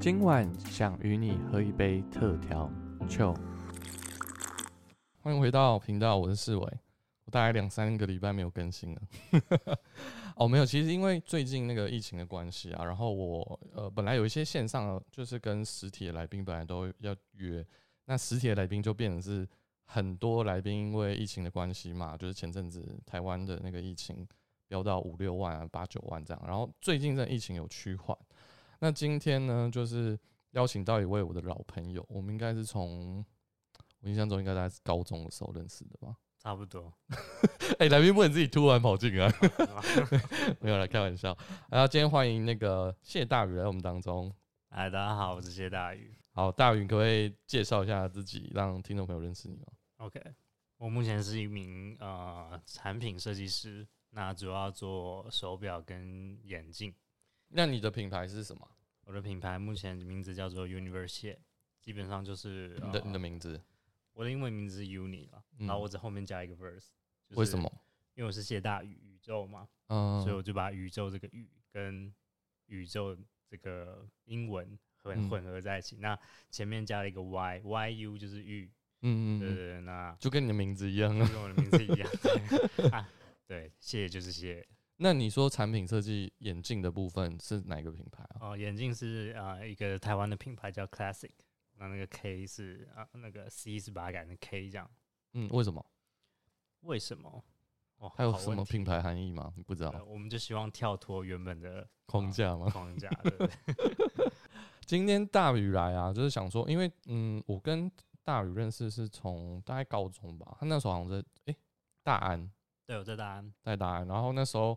今晚想与你喝一杯特调酒。欢迎回到频道，我是世伟。我大概两三个礼拜没有更新了。哦，没有，其实因为最近那个疫情的关系啊，然后我呃本来有一些线上，就是跟实体的来宾本来都要约，那实体的来宾就变成是很多来宾因为疫情的关系嘛，就是前阵子台湾的那个疫情飙到五六万啊、八九万这样，然后最近这疫情有趋缓。那今天呢，就是邀请到一位我的老朋友，我们应该是从我印象中应该在高中的时候认识的吧？差不多。哎，来宾不能自己突然跑进来，没有来开玩笑。然后今天欢迎那个谢大宇来我们当中。哎，大家好，我是谢大宇。好，大宇可不可以介绍一下自己，让听众朋友认识你吗？OK，我目前是一名呃产品设计师，那主要做手表跟眼镜。那你的品牌是什么？我的品牌目前名字叫做 Universe，基本上就是你的你的名字。我的英文名字是 Uni 了，然后我在后面加一个 Verse。为什么？因为我是谢大宇宇宙嘛，嗯，所以我就把宇宙这个宇跟宇宙这个英文混混合在一起。那前面加了一个 Y，YU 就是玉，嗯嗯，对对，那就跟你的名字一样，跟我的名字一样。对，谢就是谢。那你说产品设计眼镜的部分是哪个品牌啊？哦，眼镜是啊一个台湾的品牌叫 Classic，那那个 K 是啊那个 C 是把它改成 K 这样。嗯，为什么？为什么？哦，还有什么品牌含义吗？你不知道。我们就希望跳脱原本的框架吗？框架。对。今天大宇来啊，就是想说，因为嗯，我跟大宇认识是从大概高中吧，他那时候好像在哎大安。对，我在大安，在大安。然后那时候，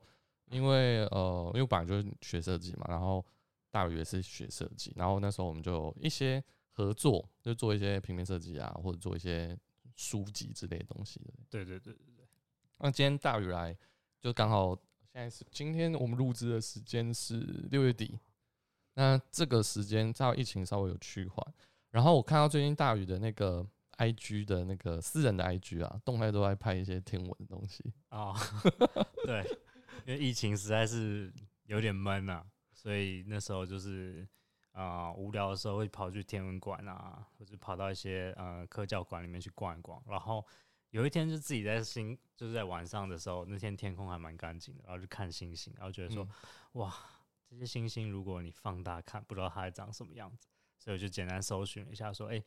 因为呃，因为我本来就是学设计嘛，然后大宇也是学设计，然后那时候我们就有一些合作，就做一些平面设计啊，或者做一些书籍之类的东西的。对对对对对。那今天大宇来，就刚好现在是今天我们录制的时间是六月底，那这个时间在疫情稍微有趋缓，然后我看到最近大宇的那个。I G 的那个私人的 I G 啊，动态都在拍一些天文的东西啊。对，因为疫情实在是有点闷啊，所以那时候就是啊无聊的时候会跑去天文馆啊，或者跑到一些呃科教馆里面去逛一逛。然后有一天就自己在星，就是在晚上的时候，那天天空还蛮干净的，然后就看星星，然后觉得说哇，这些星星如果你放大看，不知道它长什么样子，所以我就简单搜寻了一下，说哎。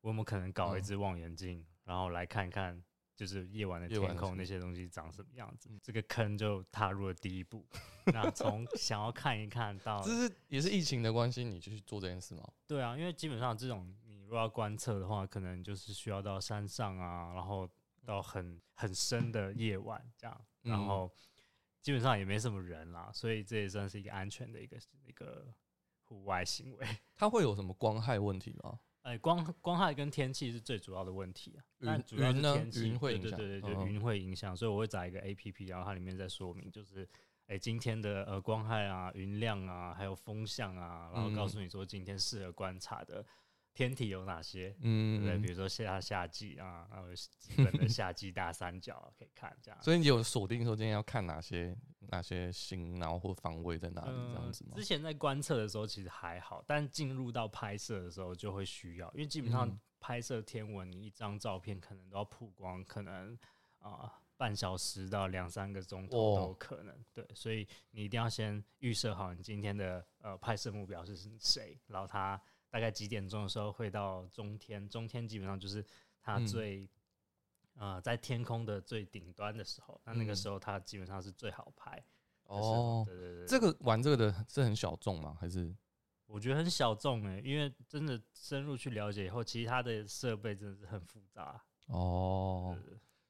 我们可能搞一只望远镜，然后来看看，就是夜晚的天空那些东西长什么样子。这个坑就踏入了第一步。那从想要看一看到，这是也是疫情的关系，你就去做这件事吗？对啊，因为基本上这种你如果要观测的话，可能就是需要到山上啊，然后到很很深的夜晚这样，然后基本上也没什么人啦，所以这也算是一个安全的一个一个户外行为。它会有什么光害问题吗？哎，光光害跟天气是最主要的问题啊。云云呢？云会影响，对对对，就云会影响，所以我会找一个 A P P，然后它里面在说明，就是哎，今天的呃光害啊、云量啊，还有风向啊，然后告诉你说今天适合观察的。天体有哪些？嗯，对，比如说夏夏季啊，然后基本的夏季大三角可以看这样。所以你有锁定说今天要看哪些哪些星，然后或方位在哪里这样子吗？之前在观测的时候其实还好，但进入到拍摄的时候就会需要，因为基本上拍摄天文，你一张照片可能都要曝光，可能啊半小时到两三个钟头都有可能。对，所以你一定要先预设好你今天的呃拍摄目标是谁，然后他。大概几点钟的时候会到中天？中天基本上就是它最呃在天空的最顶端的时候，那那个时候它基本上是最好拍。哦，对对对，这个玩这个的是很小众吗？还是我觉得很小众诶，因为真的深入去了解以后，其实它的设备真的是很复杂。哦，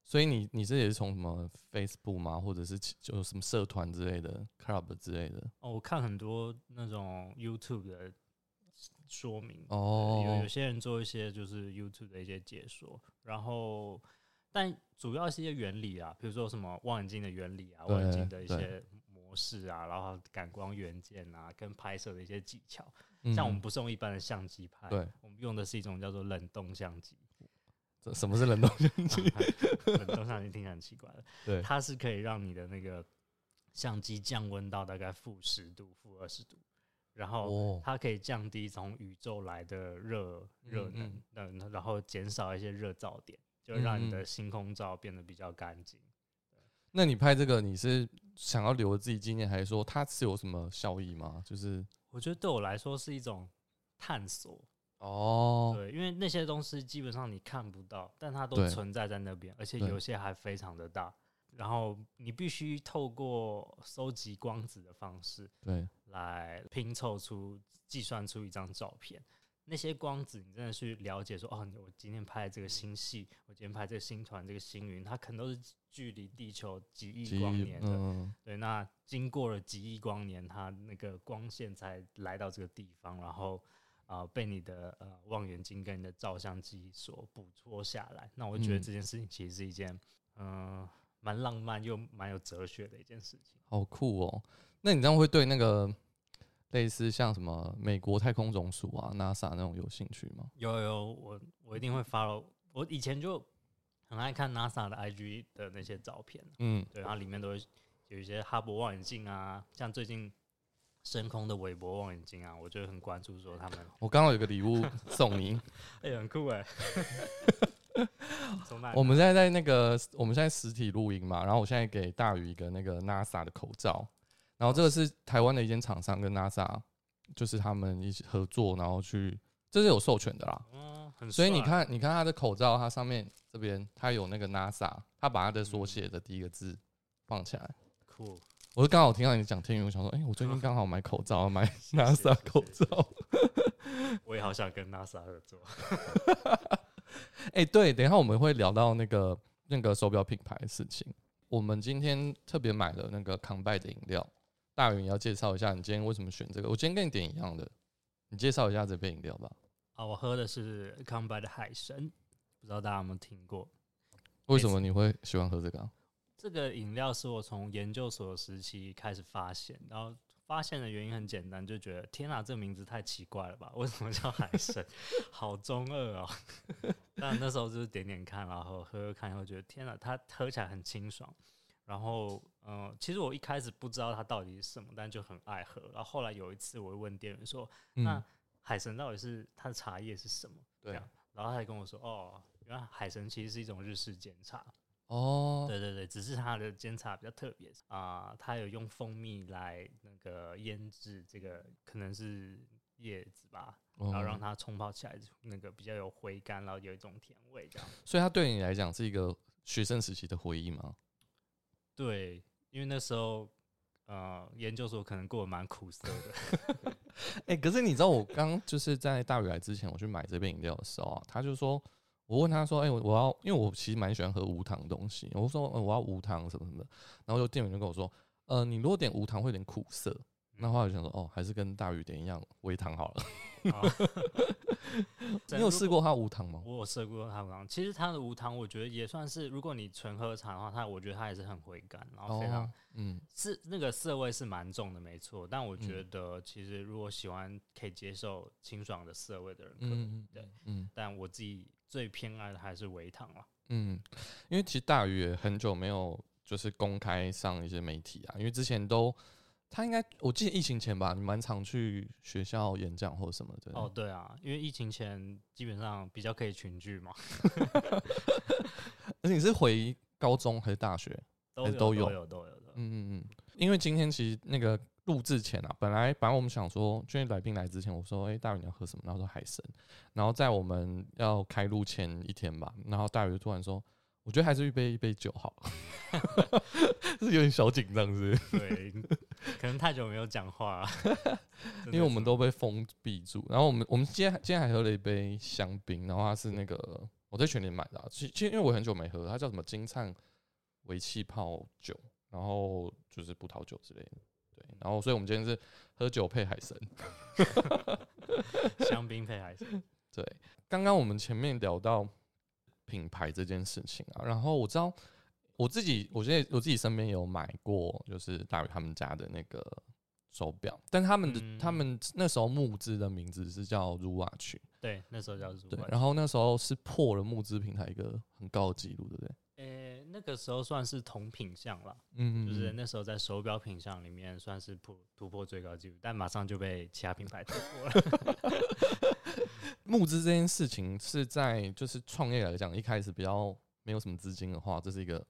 所以你你这也是从什么 Facebook 吗？或者是就什么社团之类的 Club 之类的？哦，我看很多那种 YouTube 的。说明哦，有有些人做一些就是 YouTube 的一些解说，然后但主要是一些原理啊，比如说什么望远镜的原理啊，望远镜的一些模式啊，然后感光元件啊，跟拍摄的一些技巧。像我们不是用一般的相机拍，对，我们用的是一种叫做冷冻相机。这什么是冷冻相机？冷冻相机听起来很奇怪的，对，它是可以让你的那个相机降温到大概负十度、负二十度。然后哦，它可以降低从宇宙来的热热嗯。能，嗯，然后减少一些热噪点，就让你的星空照变得比较干净。那你拍这个你是想要留自己纪念，还是说它是有什么效益吗？就是我觉得对我来说是一种探索，哦，对，因为那些东西基本上你看不到，但它都存在在那边，而且有些还非常的大。然后你必须透过收集光子的方式对，来拼凑出、计算出一张照片。那些光子，你真的去了解说，哦，我今天拍的这个星系，我今天拍这个星团、这个星云，它可能都是距离地球几亿光年的。嗯，对，那经过了几亿光年，它那个光线才来到这个地方，然后啊、呃被你的呃望远镜跟你的照相机所捕捉下来。那我觉得嗯这件事情其实是一件嗯、呃蛮浪漫又蛮有哲学的一件事情。好酷哦。那你这样会对那个类似像什么美国太空总署啊、NASA 那种有兴趣吗？有有，我我一定会 follow。我以前就很爱看 NASA 的 IG 的那些照片，嗯，对，然后里面都会有一些哈勃望远镜啊，像最近升空的韦伯望远镜啊，我就会很关注说他们我刚好有个礼物送你。哎、很酷哎、我们现在在那个，我们现在实体录音嘛，然后我现在给大宇一个那个 NASA 的口罩，然后这个是台湾的一间厂商跟 NASA，就是他们一起合作，然后去，这是有授权的啦。嗯，很所以你看，你看他的口罩，它上面这边它有那个 NASA，他把他的缩写的第一个字放起来。酷，我就刚好听到你讲天宇，我想说，哎、我最近刚好买口罩，要买 NASA 口罩。我也好想跟 NASA 合作。哎、对，等一下我们会聊到那个那个手表品牌的事情。我们今天特别买了那个康拜的饮料，大云你要介绍一下你今天为什么选这个？我今天跟你点一样的，你介绍一下这杯饮料吧。啊，我喝的是康拜的海神，不知道大家有没有听过？为什么你会喜欢喝这个啊、这个饮料是我从研究所时期开始发现，然后发现的原因很简单，就觉得天哪、这名字太奇怪了吧？为什么叫海神？好中二哦！但那时候就是点点看，然后喝喝看，然后觉得天哪、它喝起来很清爽。然后，嗯、其实我一开始不知道它到底是什么，但就很爱喝。然后后来有一次，我会问店员说：“那嗯，海神到底是它的茶叶是什么？”对然后他还跟我说：“哦，原来海神其实是一种日式煎茶。”哦，对对对，只是它的煎茶比较特别啊、它有用蜂蜜来那个腌制这个可能是叶子吧，然后让哦它冲泡起来，那个比较有回甘，然后有一种甜味这样。所以它对你来讲是一个学生时期的回忆吗？对，因为那时候呃研究所可能过得蛮苦涩的，哎、可是你知道我刚就是在大宇来之前，我去买这杯饮料的时候啊，他就说，我问他说，哎、我我要，因为我其实蛮喜欢喝无糖的东西，我说、呃我要无糖什么什么的，然后就店员就跟我说，呃，你如果点无糖会有点苦涩，那后来我就想说，哦，还是跟大宇点一样微糖好了。啊 你有试？过它无糖吗？我有试过它无糖，其实它的无糖我觉得也算是，如果你纯喝茶的话，它我觉得它也是很回甘，然后非常哦，嗯，是那个涩味是蛮重的，没错。但我觉嗯得其实如果喜欢可以接受清爽的涩味的人，可以。嗯，对，嗯但我自己最偏爱的还是微糖了。嗯，因为其实大鱼也很久没有就是公开上一些媒体啊，因为之前都他应该我记得疫情前吧，你蛮常去学校演讲或什么的。哦，对啊，因为疫情前基本上比较可以群聚嘛，而且你是回高中还是大学？都有都有都有都有的。嗯嗯嗯，因为今天其实那个录制前啊，本来本来我们想说，因为来宾来之前，我说，哎、大宇你要喝什么？然后说海参。然后在我们要开录前一天吧，然后大宇就突然说，我觉得还是预备一杯酒好了，是有点小紧张，是不是？对，可能太久没有讲话了，因为我们都被封闭住。然后我们我们今天今天还喝了一杯香槟，然后它是那个我在全联买的、啊，其其实因为我很久没喝，它叫什么金灿微气泡酒，然后就是葡萄酒之类的。对，然后所以我们今天是喝酒配海参。香槟配海参。对，刚刚我们前面聊到品牌这件事情啊，然后我知道我自己，我现在我自己身边有买过，就是大宇他们家的那个手表，但他们的、嗯他们那时候募资的名字是叫 r u Watch，对，那时候叫做对，然后那时候是破了募资平台一个很高的记录，对不对？呃、那个时候算是同品相了，嗯就是那时候在手表品相里面算是破突破最高纪录，但马上就被其他品牌突破了。募资这件事情是在就是创业来讲，一开始比较没有什么资金的话，这是一个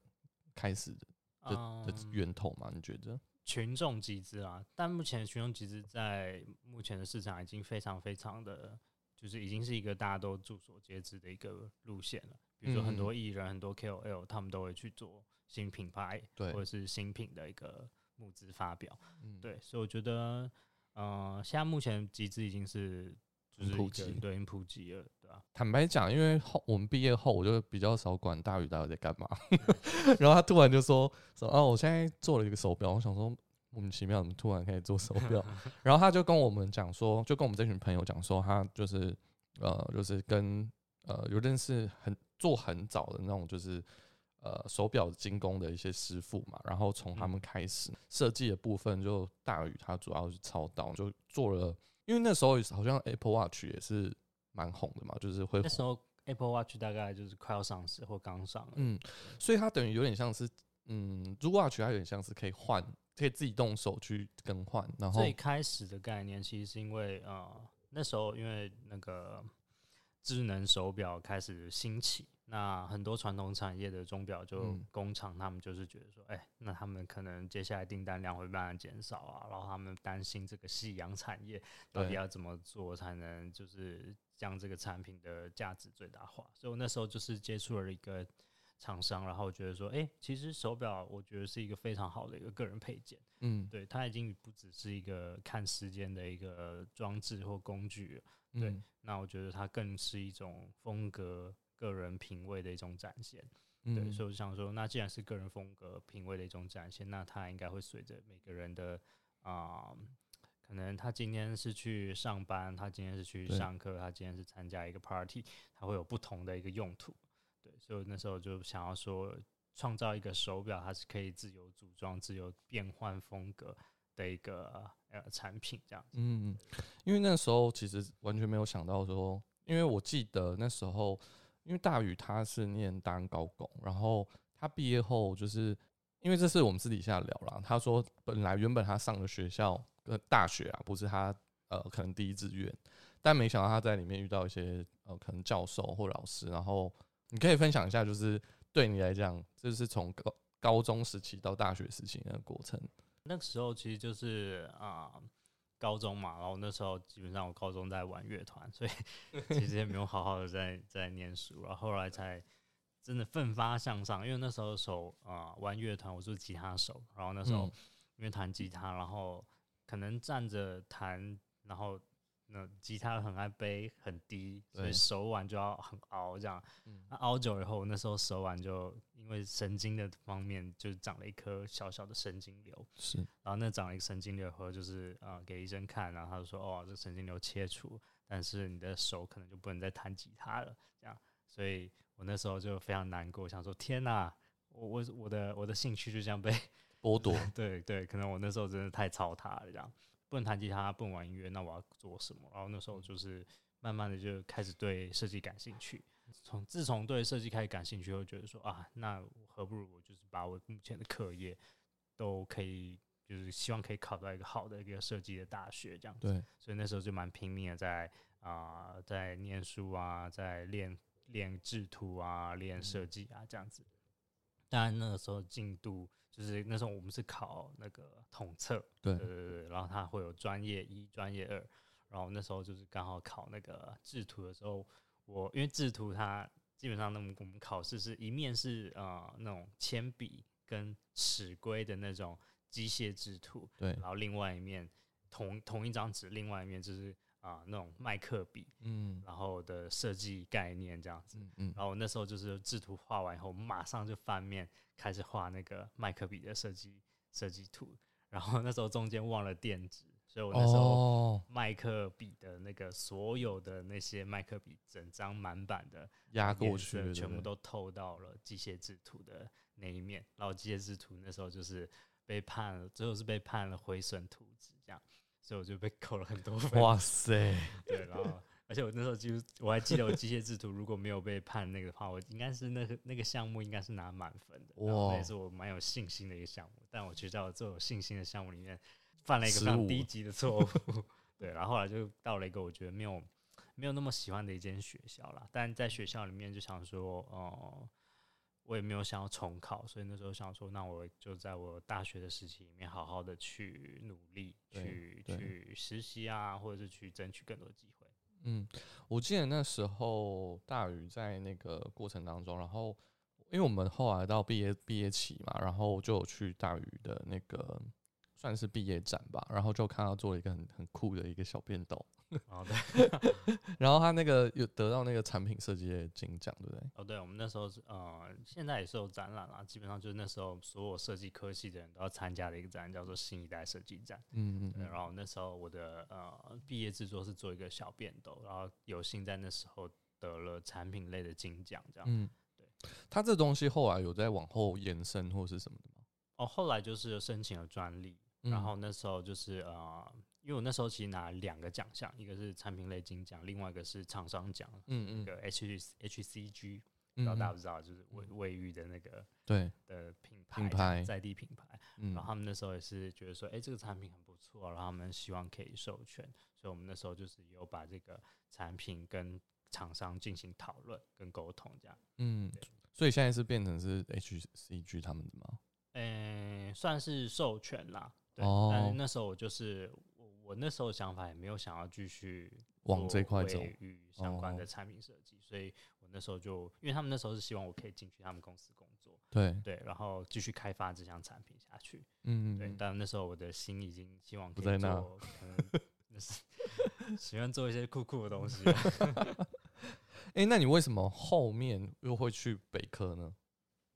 开始的源头嘛？你觉得？群众集资啊，但目前群众集资在目前的市场已经非常非常的，就是已经是一个大家都众所皆知的一个路线了。比如说很嗯多艺人、很多 KOL，他们都会去做新品牌对或者是新品的一个募资发表。嗯，对，所以我觉得，呃，现在目前集资已经是就是普及对，已经普及了，对吧、坦白讲，因为后我们毕业后，我就比较少管大宇到底在干嘛。然后他突然就说说啊，我现在做了一个手表，我想说莫名其妙，怎么突然可以做手表？然后他就跟我们讲说，就跟我们这群朋友讲说，他就是呃，就是跟呃有认识很做很早的那种，就是呃手表精工的一些师傅嘛，然后从他们开始设计的部分，就大宇他主要是操刀，就做了，因为那时候好像 Apple Watch 也是蛮红的嘛，就是会那时候 Apple Watch 大概就是快要上市或刚上，嗯，所以它等于有点像是，嗯，如果 watch 它有点像是可以换，可以自己动手去更换，然后最开始的概念其实是因为呃那时候因为那个智能手表开始兴起，那很多传统产业的钟表就嗯工厂他们就是觉得说，哎、那他们可能接下来订单量会慢慢减少啊，然后他们担心这个夕阳产业到底要怎么做才能就是将这个产品的价值最大化，所以我那时候就是接触了一个。厂商，然后觉得说，哎、其实手表我觉得是一个非常好的一个个人配件，嗯，对，它已经不只是一个看时间的一个装置或工具了。对嗯那我觉得它更是一种风格、个人品味的一种展现。嗯，对，所以我就想说，那既然是个人风格、品味的一种展现，那它应该会随着每个人的啊、可能他今天是去上班，他今天是去上课，他今天是参加一个 party，他会有不同的一个用途。所以那时候就想要说，创造一个手表，它是可以自由组装、自由变换风格的一个呃产品，这样子。嗯，因为那时候其实完全没有想到说，因为我记得那时候，因为大宇他是念当高工，然后他毕业后就是因为这是我们私底下聊啦，他说本来原本他上的学校呃大学啊，不是他呃可能第一志愿，但没想到他在里面遇到一些呃可能教授或老师，然后你可以分享一下，就是对你来讲，这是从高高中时期到大学时期那个过程。那个时候其实就是啊、高中嘛，然后那时候基本上我高中在玩乐团，所以 其实也没有好好的在在念书，然后后来才真的奋发向上。因为那时候手啊、玩乐团，我是吉他手，然后那时候嗯因为弹吉他，然后可能站着弹，然后那吉他很爱背很低，所以手腕就要很凹这样。嗯那凹久以后，那时候手腕就因为神经的方面就长了一颗小小的神经瘤。是，然后那长了一个神经瘤后，就是呃给医生看，然后他就说哦，这神经瘤切除，但是你的手可能就不能再弹吉他了，这样，所以我那时候就非常难过，想说天哪，我我我的我的兴趣就这样被 剥夺。对对，可能我那时候真的太操他了，这样不能弹吉他，不能玩音乐，那我要做什么？然后那时候就是慢慢的就开始对设计感兴趣。从自从对设计开始感兴趣，后觉得说啊，那何不如我就是把我目前的课业都可以，就是希望可以考到一个好的一个设计的大学这样子。对，所以那时候就蛮拼命的在啊、在念书啊，在练练制图啊，练设计啊这样子。当然那个时候进度就是那时候我们是考那个统测，对。对对对，然后它会有专业一、专业二，然后那时候就是刚好考那个制图的时候，我因为制图它基本上那么我们考试是一面是呃那种铅笔跟尺规的那种机械制图，对。然，后另外一面同同一张纸，另外一面就是啊、那种麦克笔，嗯然后的设计概念这样子。嗯嗯，然后我那时候就是制图画完以后，马上就翻面开始画那个麦克笔的设计设计图。然后那时候中间忘了垫纸，所以我那时候哦，麦克笔的那个所有的那些麦克笔整张满版的压过去全部都透到了机械制图的那一面。然后机械制图那时候就是被判了，最后是被判了毁损图纸这样，所以我就被扣了很多分。哇塞，对，然后而且我那时候就我还记得我机械制图如果没有被判那个的话，我应该是那个那个项目应该是拿满分的，哇，那也是我蛮有信心的一个项目。但我觉得这有信心的项目里面犯了一个非常低级的错误，对，然后后来就到了一个我觉得没有没有那么喜欢的一间学校啦。但在学校里面就想说，哦。我也没有想要重考，所以那时候想说，那我就在我大学的时期里面好好的去努力，去去实习啊，或者是去争取更多机会。嗯，我记得那时候大宇在那个过程当中，然后因为我们后来到毕业毕业期嘛，然后就有去大宇的那个算是毕业展吧，然后就看到做了一个很很酷的一个小便斗。哦，对，然后他那个有得到那个产品设计的金奖，对不对？哦，对，我们那时候是呃，现在也是有展览啦，基本上就是那时候所有设计科系的人都要参加的一个展，叫做新一代设计展。嗯嗯。然后那时候我的呃毕业制作是做一个小便斗，然后有幸在那时候得了产品类的金奖，这样。嗯，对。他这东西后来有在往后延伸或是什么的吗？哦，后来就是申请了专利，然后那时候就是呃。因为我那时候其实拿两个奖项，一个是产品类金奖，另外一个是厂商奖，嗯嗯，个 H H C G，不知道大家不知道，就是卫卫浴的那个对的品牌，品牌在地品牌。然后他们那时候也是觉得说，哎，这个产品很不错，然后他们希望可以授权，所以我们那时候就是有把这个产品跟厂商进行讨论跟沟通，这样。嗯，所以现在是变成是 H C G 他们的吗？嗯，算是授权啦。对，但是那时候我就是。我那时候想法也没有想要继续往这块走与相关的产品设计，所以我那时候就因为他们那时候是希望我可以进去他们公司工作，对对，然后继续开发这项产品下去，嗯，对。但那时候我的心已经希望不在那，可能 那是喜欢做一些酷酷的东西。哎，那你为什么后面又会去北科呢？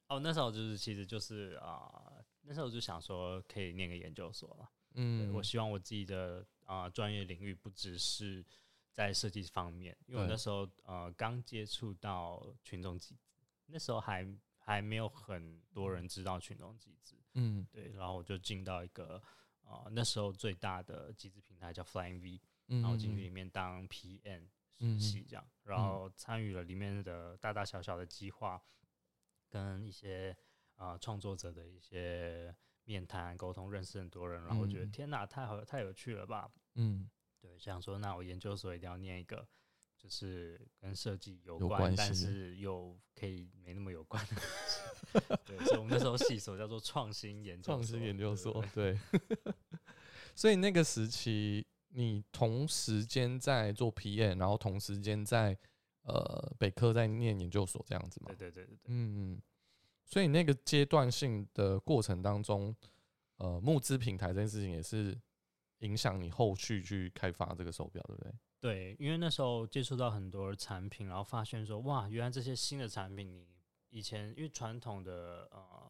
哦，那时候就是其实就是啊，那时候我就想说可以念个研究所了。嗯，我希望我自己的啊专业领域不只是在设计方面，因为我那时候呃刚接触到群众集资，那时候还还没有很多人知道群众集资，嗯，对，然后我就进到一个啊那时候最大的集资平台叫 Flying V，然后进去里面当 PM 实习这样，然后参与了里面的大大小小的计划，跟一些啊创作者的一些。面谈沟通，认识很多人，然后我觉得天哪，太好，太有趣了吧？嗯，对，想说那我研究所一定要念一个，就是跟设计有关，但是又可以没那么有关的。对，所以我们那时候系所叫做创新研究创新研究所。对，所以那个时期，你同时间在做 PM，然后同时间在呃北科在念研究所这样子吗？对对对对对，嗯嗯。所以那个阶段性的过程当中，呃，募资平台这件事情也是影响你后续去开发这个手表，对不对？对，因为那时候接触到很多产品，然后发现说，哇，原来这些新的产品，你以前因为传统的呃，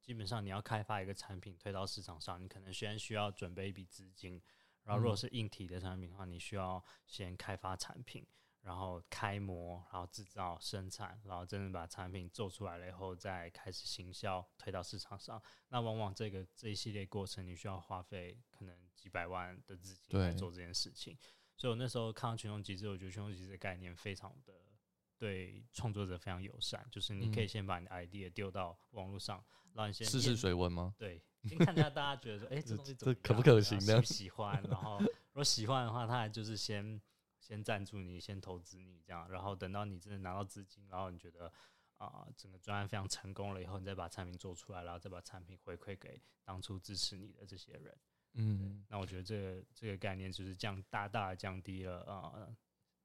基本上你要开发一个产品推到市场上，你可能先需要准备一笔资金，然后如果是硬体的产品的话，你需要先开发产品。然后开模，然后制造、生产，然后真正把产品做出来了以后，再开始行销推到市场上。那往往这个这一系列过程，你需要花费可能几百万的资金来做这件事情。所以我那时候看到群众集资，我觉得群众集资的概念非常的对创作者非常友善，就是你可以先把你的 idea 丢到网络上，让你先试试水温吗？对，先看一下大家觉得说，哎，这东西这可不可行呢？喜欢，然后如果喜欢的话，他还就是先。先赞助你，先投资你，这样，然后等到你真的拿到资金，然后你觉得啊，整个专案非常成功了以后，你再把产品做出来，然后再把产品回馈给当初支持你的这些人。嗯，那我觉得这个这个概念就是降大大降低了啊，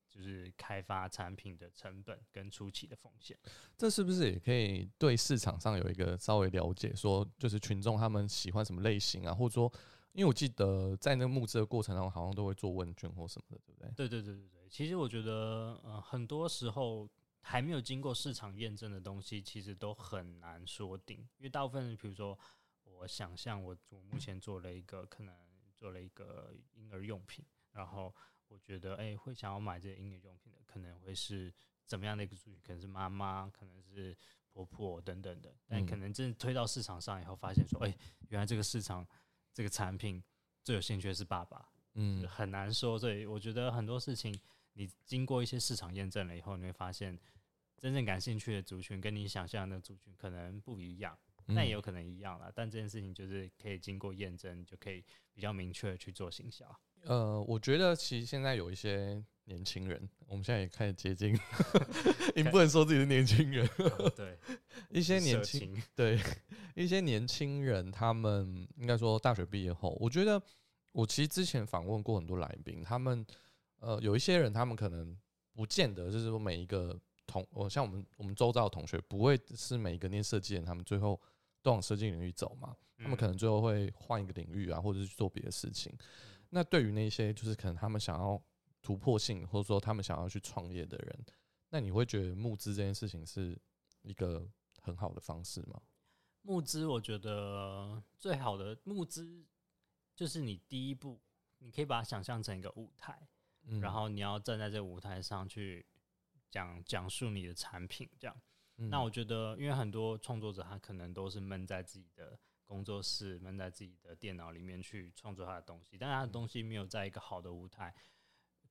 就是开发产品的成本跟初期的风险。这是不是也可以对市场上有一个稍微了解？说就是群众他们喜欢什么类型啊，或者说。因为我记得在那个募资的过程中，好像都会做问卷或什么的，对不对？对对对对对。其实我觉得，呃，很多时候还没有经过市场验证的东西，其实都很难说定。因为大部分人，比如说，我想象我我目前做了一个，可能做了一个婴儿用品，然后我觉得，哎，会想要买这个婴儿用品的，可能会是怎么样的一个族群？可能是妈妈，可能是婆婆等等的，但嗯可能真的推到市场上以后，发现说，哎、原来这个市场这个产品最有兴趣的是爸爸，嗯很难说。所以我觉得很多事情，你经过一些市场验证了以后，你会发现真正感兴趣的族群跟你想象的族群可能不一样，那也有可能一样了。但这件事情就是可以经过验证，就可以比较明确的去做行销。呃，我觉得其实现在有一些年轻人，我们现在也开始接近，你不能说自己是年轻人，哦对，一些年轻对一些年轻人，他们应该说大学毕业后，我觉得我其实之前访问过很多来宾，他们呃有一些人，他们可能不见得就是说每一个同，我像我们我们周遭的同学，不会是每一个念设计的人，他们最后都往设计领域走嘛，他们可能最后会换一个领域啊，或者是去做别的事情。那对于那些就是可能他们想要突破性，或者说他们想要去创业的人，那你会觉得募资这件事情是一个很好的方式吗？募资，我觉得最好的募资就是你第一步，你可以把它想象成一个舞台，嗯然后你要站在这个舞台上去讲讲述你的产品，这样。嗯那我觉得，因为很多创作者他可能都是闷在自己的工作室、闷在自己的电脑里面去创作他的东西，但是他的东西没有在一个好的舞台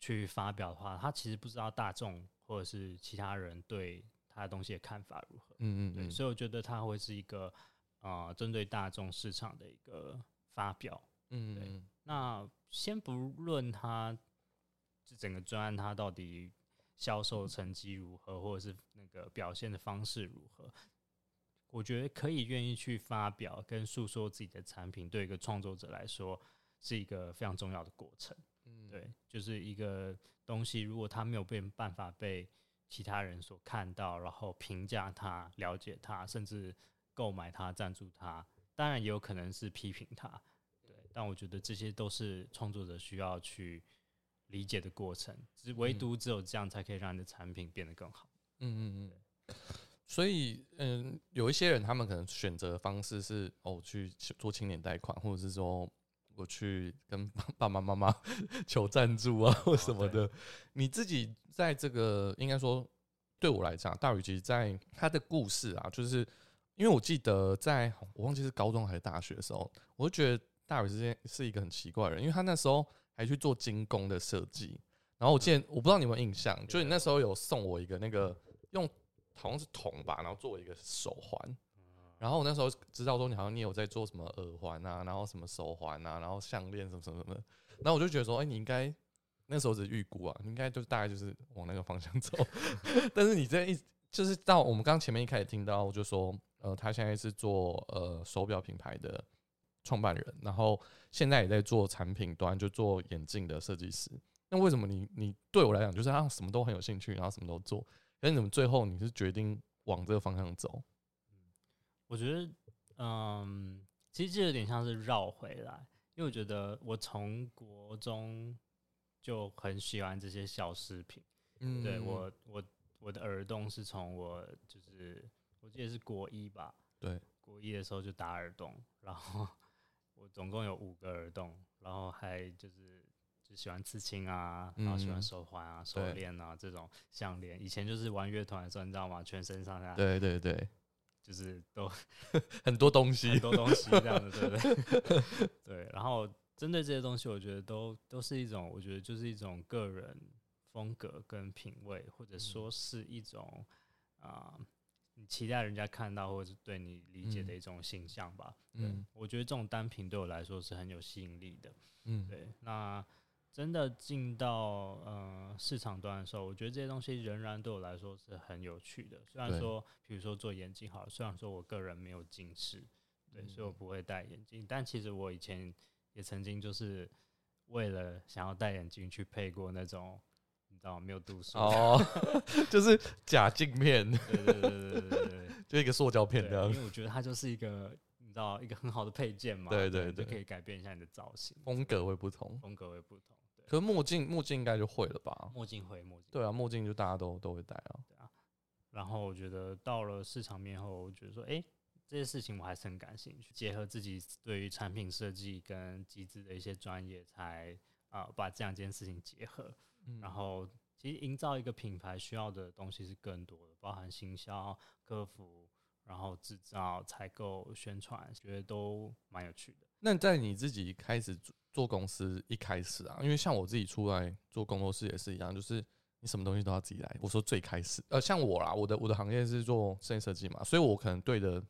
去发表的话，他其实不知道大众或者是其他人对他的东西的看法如何。对，嗯嗯对，所以我觉得他会是一个呃针对大众市场的一个发表。嗯嗯嗯那先不论他这整个专案它到底销售成绩如何，或者是那个表现的方式如何，我觉得可以愿意去发表跟诉说自己的产品，对一个创作者来说是一个非常重要的过程。嗯，对，就是一个东西，如果它没有被办法被其他人所看到，然后评价它、了解它，甚至购买它、赞助它，当然也有可能是批评它。对，但我觉得这些都是创作者需要去理解的过程，只唯嗯独只有这样才可以让你的产品变得更好。嗯嗯嗯。所以，嗯，有一些人他们可能选择的方式是哦，去做青年贷款，或者是说我去跟爸 爸妈妈妈 求赞助啊，或什么的。你自己在这个应该说，对我来讲，大宇其实在他的故事啊，就是因为我记得在我忘记是高中还是大学的时候，我就觉得大宇之间是一个很奇怪的人，因为他那时候还去做精工的设计。然后我记得，我不知道你有没有印象，就是你那时候有送我一个那个用好像是铜吧，然后做一个手环。然后我那时候知道说你好像你有在做什么耳环啊，然后什么手环啊，然后项链什么什么什么的。然后我就觉得说，哎、你应该那时候只是预估啊，你应该就是大概就是往那个方向走。但是你这一就是到我们刚前面一开始听到，就说呃，他现在是做呃手表品牌的创办人，然后现在也在做产品端，就做眼镜的设计师。那为什么你你对我来讲就是啊什么都很有兴趣，然后什么都做，可是你怎么最后你是决定往这个方向走？我觉得，嗯，其实这有点像是绕回来，因为我觉得我从国中就很喜欢这些小饰品。嗯对我，我我的耳洞是从我就是我记得是国一吧，对，国一的时候就打耳洞，然后我总共有五个耳洞，然后还就是就喜欢刺青啊，然后喜欢嗯手环啊、手对链啊这种项链。以前就是玩乐团的时候，你知道吗？全身上下对对对，就是都 很多东西很，多东西这样子，对不对？对，然后针对这些东西，我觉得都都是一种，我觉得就是一种个人风格跟品味，或者说是一种啊、你期待人家看到或者是对你理解的嗯一种形象吧。对，嗯我觉得这种单品对我来说是很有吸引力的。嗯，对，那真的进到呃市场端的时候，我觉得这些东西仍然对我来说是很有趣的。虽然说，比如说做眼镜好了，虽然说我个人没有近视，对，所以我嗯不会戴眼镜，但其实我以前也曾经就是为了想要戴眼镜去配过那种。你知道没有度数哦，就是假镜片，对对对对对对对就一个塑胶片对，这样因，为我觉得它就是一个你知道一个很好的配件嘛，对对对就可以改变一下你的造型，风格会不同。风格会不同。对，可是墨镜墨镜应该就会了吧？墨镜会墨镜对啊，墨镜就大家都都会戴啊。然后我觉得到了市场面后，我觉得说，哎、这些事情我还是很感兴趣，结合自己对于产品设计跟机制的一些专业，才啊、把这两件事情结合。嗯然后其实营造一个品牌需要的东西是更多的，包含行销、客服，然后制造、采购、宣传，觉得都蛮有趣的。那在你自己开始做做公司一开始啊，因为像我自己出来做工作室也是一样，就是你什么东西都要自己来。我说最开始，呃，像我啦，我的我的行业是做室内设计嘛，所以我可能对的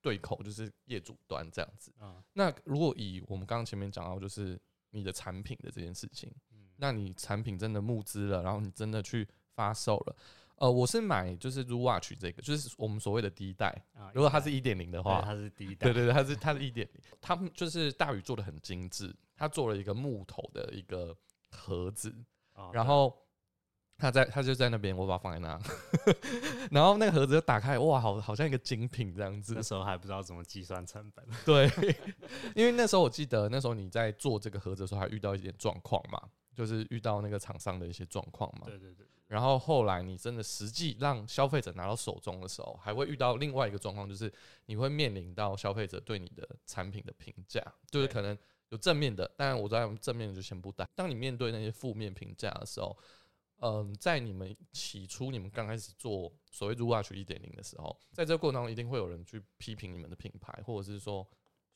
对口就是业主端这样子。嗯那如果以我们刚刚前面讲到，就是你的产品的这件事情，嗯那你产品真的募资了，然后你真的去发售了，呃，我是买就是 u Watch 这个，就是我们所谓的第一代。啊，如果它是一点零的话，它是第一代，对对对，它是它是一点零，他们就是大宇做的很精致，他做了一个木头的一个盒子，哦然后他在他就在那边，我把它放在那，然后那个盒子就打开，哇，好好像一个精品这样子那。时候还不知道怎么计算成本，对，因为那时候我记得那时候你在做这个盒子的时候，还遇到一点状况嘛，就是遇到那个厂商的一些状况嘛。对对对，然后后来你真的实际让消费者拿到手中的时候，还会遇到另外一个状况，就是你会面临到消费者对你的产品的评价，就是可能有正面的，当然我在正面的就先不带。当你面对那些负面评价的时候，嗯，在你们起初你们刚开始做所谓 r u Watch 一点零的时候，在这个过程当中，一定会有人去批评你们的品牌，或者是说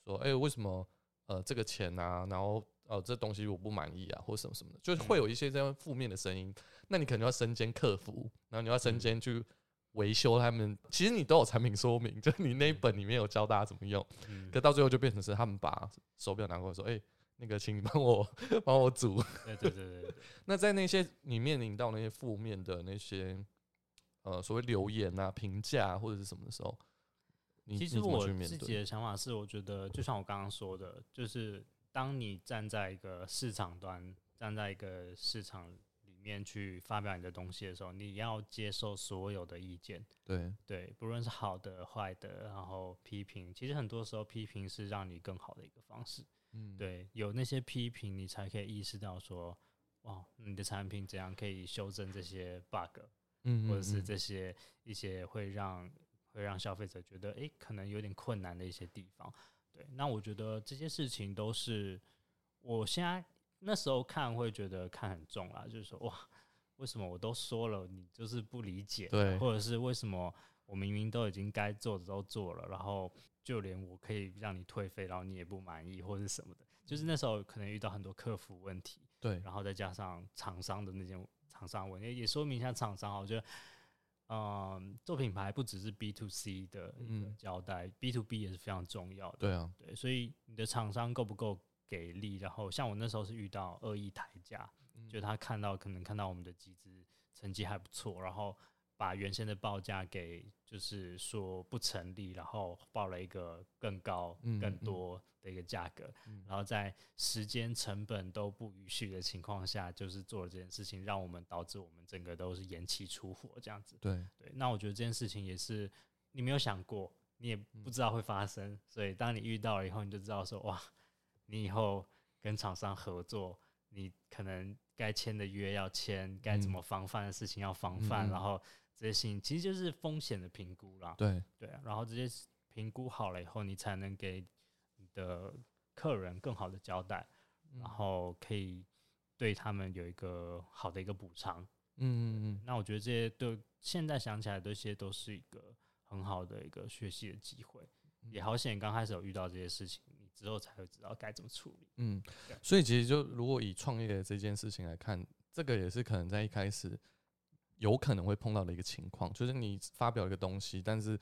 说，哎、为什么呃这个钱啊，然后呃这东西我不满意啊，或者什么什么的，就是会有一些这样负面的声音。那你可能要身兼客服，然后你要身兼去维修他们。其实你都有产品说明，就是你那一本里面有教大家怎么用，嗯可到最后就变成是他们把手表拿过来说，哎、那个请你帮我帮我组。对对对 那在那些你面临到那些负面的那些呃所谓留言啊、评价或者是什么的时候，你其实我？自己的想法是，我觉得就像我刚刚说的，就是当你站在一个市场端，站在一个市场里面去发表你的东西的时候，你要接受所有的意见，对，对，不论是好的、坏的，然后批评，其实很多时候批评是让你更好的一个方式。嗯，对，有那些批评，你才可以意识到说，哇，你的产品怎样可以修正这些 bug，嗯，或者是嗯这些一些会让会让消费者觉得，诶，可能有点困难的一些地方。对，那我觉得这些事情都是我现在那时候看会觉得看很重啦，就是说，哇，为什么我都说了，你就是不理解？对或者是为什么我明明都已经该做的都做了，然后就连我可以让你退费，然后你也不满意或者是什么的，就是那时候可能遇到很多客服问题，对，然后再加上厂商的那些厂商问题，也说明一下厂商啊，我觉得，嗯，做品牌不只是 B to C 的一个嗯交代、b to B 也是非常重要的。对啊，对，所以你的厂商够不够给力？然后像我那时候是遇到恶意抬价，嗯就他看到可能看到我们的集资成绩还不错，然后把原先的报价给就是说不成立，然后报了一个更高、更多的一个价格，嗯。然后在时间成本都不允许的情况下，就是做了这件事情，让我们导致我们整个都是延期出货这样子。对，对，那我觉得这件事情也是你没有想过，你也不知道会发生，所以当你遇到了以后，你就知道说哇，你以后跟厂商合作，你可能该签的约要签，该怎么防范的事情要防范，然后这些事情其实就是风险的评估啦。对，对啊，然后这些评估好了以后，你才能给你的客人更好的交代，嗯然后可以对他们有一个好的一个补偿。嗯嗯嗯，那我觉得这些都现在想起来，这些都是一个很好的一个学习的机会。嗯也好险，刚开始有遇到这些事情，你之后才会知道该怎么处理。嗯，所以其实就如果以创业这件事情来看，这个也是可能在一开始有可能会碰到的一个情况，就是你发表一个东西，但是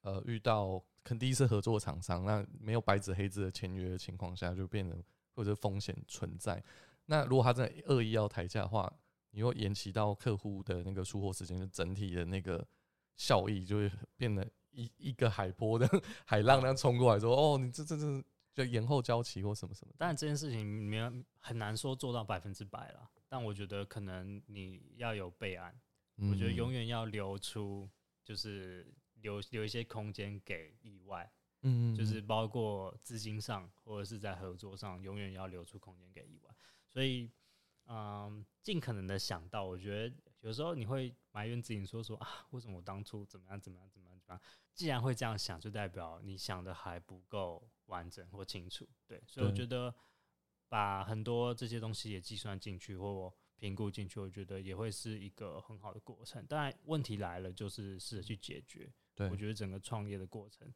呃遇到可能第一次合作厂商，那没有白纸黑字的签约的情况下，就变成或者风险存在。那如果他真的恶意要抬价的话，你又延期到客户的那个出货时间，就整体的那个效益就会变得一一个海波的 海浪那样冲过来说，哦，你这这这就延后交期或什么什么的。当然，这件事情没有很难说做到百分之百了，但我觉得可能你要有备案，我觉得永远远要留出，就是留留一些空间给意外，嗯就是包括资金上或者是在合作上，永远要留出空间给意外。所以，嗯，尽可能的想到，我觉得有时候你会埋怨自己说说啊，为什么我当初怎么样怎么样怎么样怎么样？既然会这样想，就代表你想的还不够完整或清楚。对，所以我觉得把很多这些东西也计算进去或评估进去，我觉得也会是一个很好的过程。当然，问题来了，就是试着去解决。对我觉得整个创业的过程，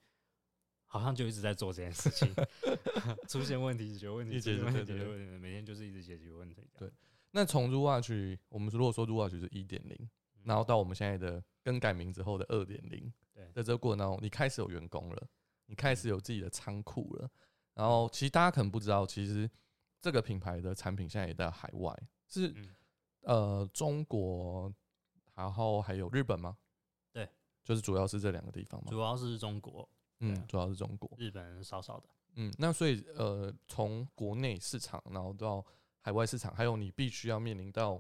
好像就一直在做这件事情，出现问题解决问题，解决问题解决问题，每天就是一直解决问题。对那从 r u a 去，我们如果说 r u a 是一点零，嗯然后到我们现在的更改名之后的二点零，对在这个过程当中，你开始有员工了，你开始有自己的仓库了，然后其实大家可能不知道，其实这个品牌的产品现在也在海外，是嗯呃中国，然后还有日本吗？对，就是主要是这两个地方嘛主。要是中国，嗯啊，主要是中国。日本少少的。嗯，那所以呃，从国内市场，然后到海外市场，还有你必须要面临到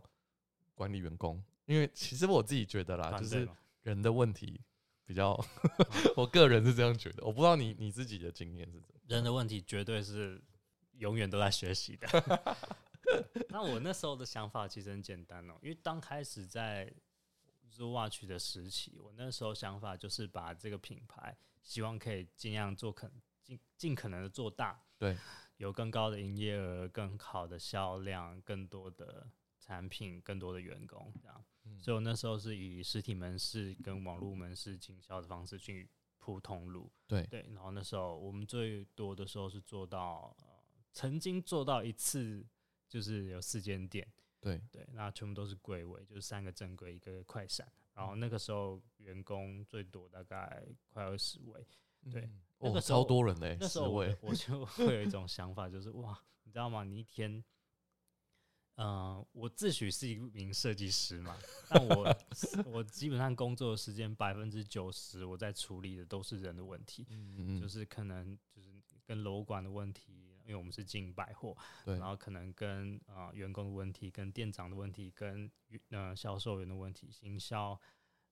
管理员工，因为其实我自己觉得啦，就是人的问题比较，我个人是这样觉得，我不知道你你自己的经验是怎么。人的问题绝对是永远都在学习的。那我那时候的想法其实很简单哦、因为刚开始在 z Watch 的时期，我那时候想法就是把这个品牌，希望可以尽量做可尽尽可能的做大，对，有更高的营业额、更好的销量、更多的产品、更多的员工这样。嗯所以我那时候是以实体门市跟网络门市经销的方式去铺通路。对对，然后那时候我们最多的时候是做到，呃，曾经做到一次就是有四间店，对，对，那全部都是柜位，就是三个正柜，一个快闪。然后那个时候员工最多大概快二十位，对嗯，哦，超多人的欸，那时候十位，我我就会有一种想法，就是哇，你知道吗？你一天，呃，我自诩是一名设计师嘛，但我 我基本上工作的时间百分之九十我在处理的都是人的问题，嗯嗯嗯，就是可能就是跟楼管的问题，因为我们是进百货，对。然后可能跟啊、呃员工的问题、跟店长的问题、跟呃销售员的问题、行销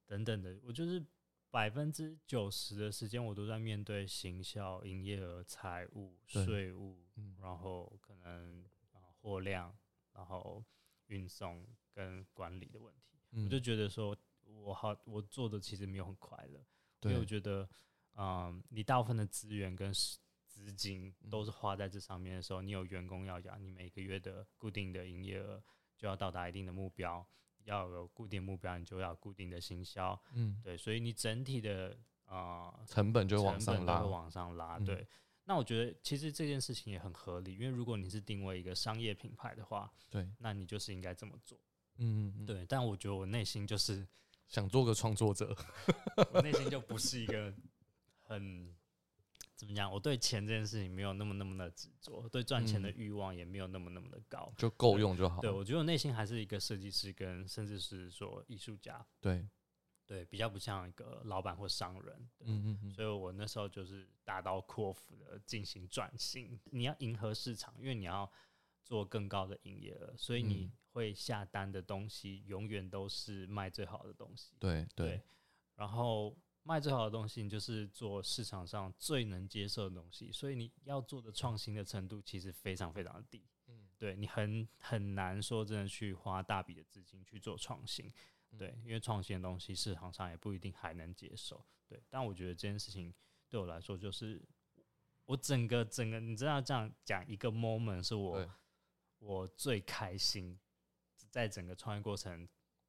等等的，我就是百分之九十的时间我都在面对行销、营业额、财务、税务，嗯。然后可能啊、货量，然后运送跟管理的问题。嗯。我就觉得说，我好，我做的其实没有很快乐，因为我对，觉得，嗯，你大部分的资源跟时资金嗯都是花在这上面的时候，你有员工要养，你每个月的固定的营业额就要到达一定的目标，要有固定目标，你就要有固定的行销，嗯，对，所以你整体的啊、呃成本就会往上拉。往上拉，嗯。对。那我觉得其实这件事情也很合理，因为如果你是定位一个商业品牌的话，对，那你就是应该这么做，嗯嗯嗯，对。但我觉得我内心就是想做个创作者，我内心就不是一个很怎么讲，我对钱这件事情没有那么那么的执着，对赚钱的嗯欲望也没有那么那么的高。就够用就好，对我觉得我内心还是一个设计师，跟甚至是说艺术家，对，对，比较不像一个老板或商人。嗯嗯嗯，所以我那时候就是大刀阔斧的进行转型。你要迎合市场，因为你要做更高的营业额，所以你嗯会下单的东西永远都是卖最好的东西。对对对，然后卖最好的东西，你就是做市场上最能接受的东西，所以你要做的创新的程度其实非常非常的低。嗯对你很很难说真的去花大笔的资金去做创新，对，因为创新的东西市场上也不一定还能接受，对。但我觉得这件事情对我来说，就是我整个整个，你知道这样讲一个 moment 是我我最开心，在整个创业过程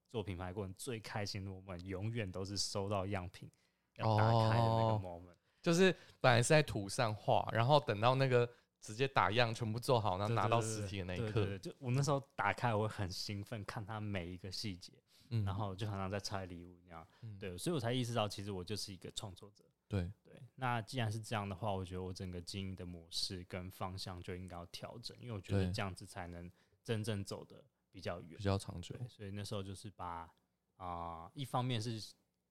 做品牌过程最开心的 moment，永远都是收到样品要打开的那哦个 moment。就是本来是在图上画，然后等到那个直接打样全部做好，然后拿到实体的那一刻，就我那时候打开，我会很兴奋，看它每一个细节，嗯然后就常常在拆礼物一样。嗯对，所以我才意识到，其实我就是一个创作者。对，对，那既然是这样的话，我觉得我整个经营的模式跟方向就应该要调整，因为我觉得这样子才能真正走的比较远比。较长久，，所以那时候就是把啊、一方面是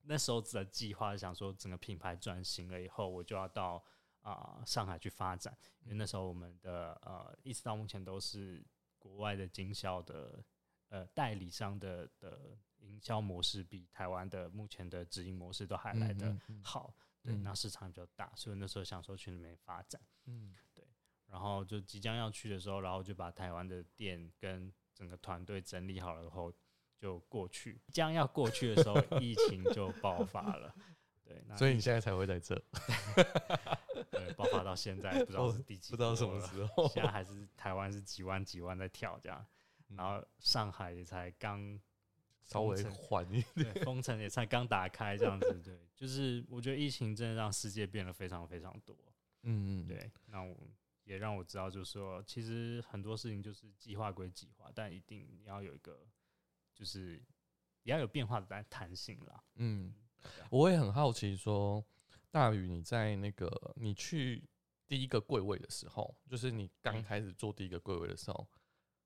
那时候的计划是想说，整个品牌转型了以后，我就要到啊、上海去发展，因为那时候我们的呃一直到目前都是国外的经销的呃代理商的的营销模式比台湾的目前的直营模式都还来的好，对，嗯那市场比较大，所以那时候想说去那边发展。嗯对然后就即将要去的时候，然后就把台湾的店跟整个团队整理好了以后，就过去。即将要过去的时候，疫情就爆发了。对，那所以你现在才会在这，对爆发到现在，不知道是第几，不知道什么。时候，现在还是台湾是几万几万在跳这样，嗯然后上海也才刚稍微缓一点。对，封城也才刚打开这样子，对，就是我觉得疫情真的让世界变得非常非常多，嗯嗯，对，那我也让我知道，就是说，其实很多事情就是计划归计划，但一定你要有一个，就是也要有变化的弹弹性啦。嗯。我也很好奇说，大宇你在那个你去第一个柜位的时候，就是你刚嗯。开始做第一个柜位的时候，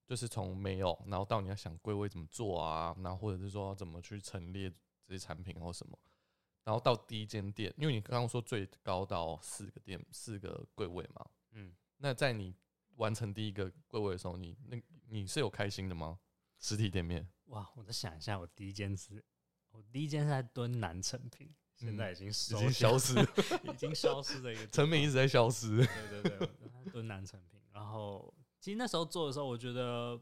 就是从没有，然后到你要想柜位怎么做啊，然后或者是说怎么去陈列这些产品或什么，然后到第一间店，因为你刚刚说最高到四个店四个柜位嘛，嗯，那在你完成第一个柜位的时候，你那你是有开心的吗？实体店面，哇，我再想一下，我第一件是，我第一件是在敦南成品，现在已经已收经消失，已经消失的一个成品一直在消失。对对对，我敦南成品。然后其实那时候做的时候，我觉得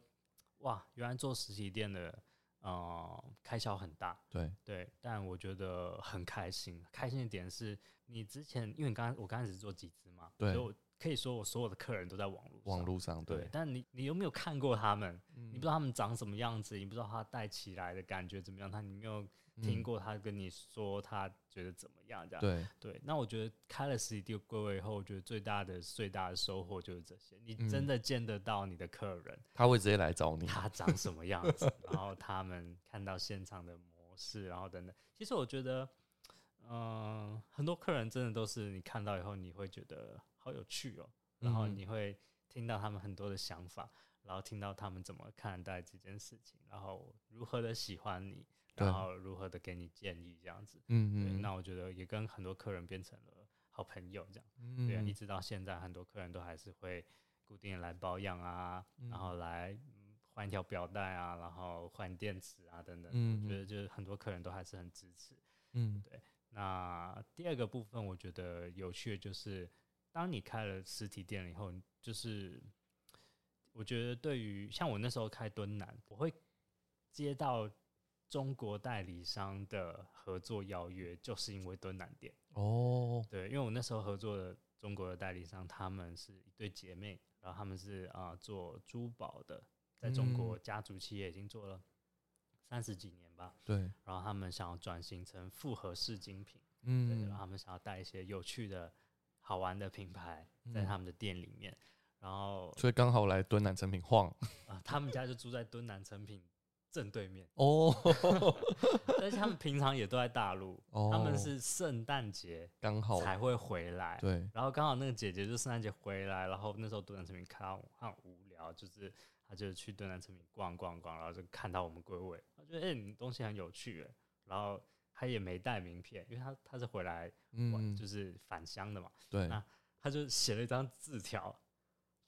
哇，原来做实体店的呃开销很大，对，对，但我觉得很开心。开心的点是你之前，因为你刚刚我刚开始做集资嘛，对所以我可以说我所有的客人都在网络网络上对对，，但你你有没有看过他们？你你不知道他们长什么样子，你不知道他带起来的感觉怎么样，他你没有听过他跟你说他觉得怎么样这样。对，对，那我觉得开了实体店柜位以后，我觉得最大的最大的收获就是这些，你嗯真的见得到你的客人，他会直接来找你。他长什么样子，然后他们看到现场的模式，然后等等。其实我觉得，嗯、很多客人真的都是你看到以后，你会觉得好有趣哦，然后嗯你会听到他们很多的想法，然后听到他们怎么看待这件事情，然后如何的喜欢你，对然后如何的给你建议，这样子。嗯，嗯，那我觉得也跟很多客人变成了好朋友这样。嗯对啊，一直到现在，很多客人都还是会固定来保养啊，然后来嗯换一条表带啊，然后换电池啊等等。嗯我觉得就是很多客人都还是很支持。嗯对那第二个部分，我觉得有趣的就是，当你开了实体店了以后，就是我觉得对于像我那时候开敦南，我会接到中国代理商的合作邀约，就是因为敦南店。哦，对，因为我那时候合作的中国的代理商，他们是一对姐妹，然后他们是啊、呃做珠宝的，在中国家族企业已经做了三十几年吧。对，然后他们想要转型成复合式精品，对，嗯然后他们想要带一些有趣的好玩的品牌在嗯他们的店里面。然后所以刚好来敦南成品晃啊、他们家就住在敦南成品正对面，哦，但是他们平常也都在大陆，哦。他们是圣诞节刚好才会回来。对，然后刚好那个姐姐就圣诞节回来，然后那时候敦南成品看到她很无聊，就是她就去敦南成品逛逛逛，然后就看到我们归位，她觉得哎、你东西很有趣哎，然后她也没带名片，因为她她是回来玩、嗯，就是返乡的嘛，对，那她就写了一张字条，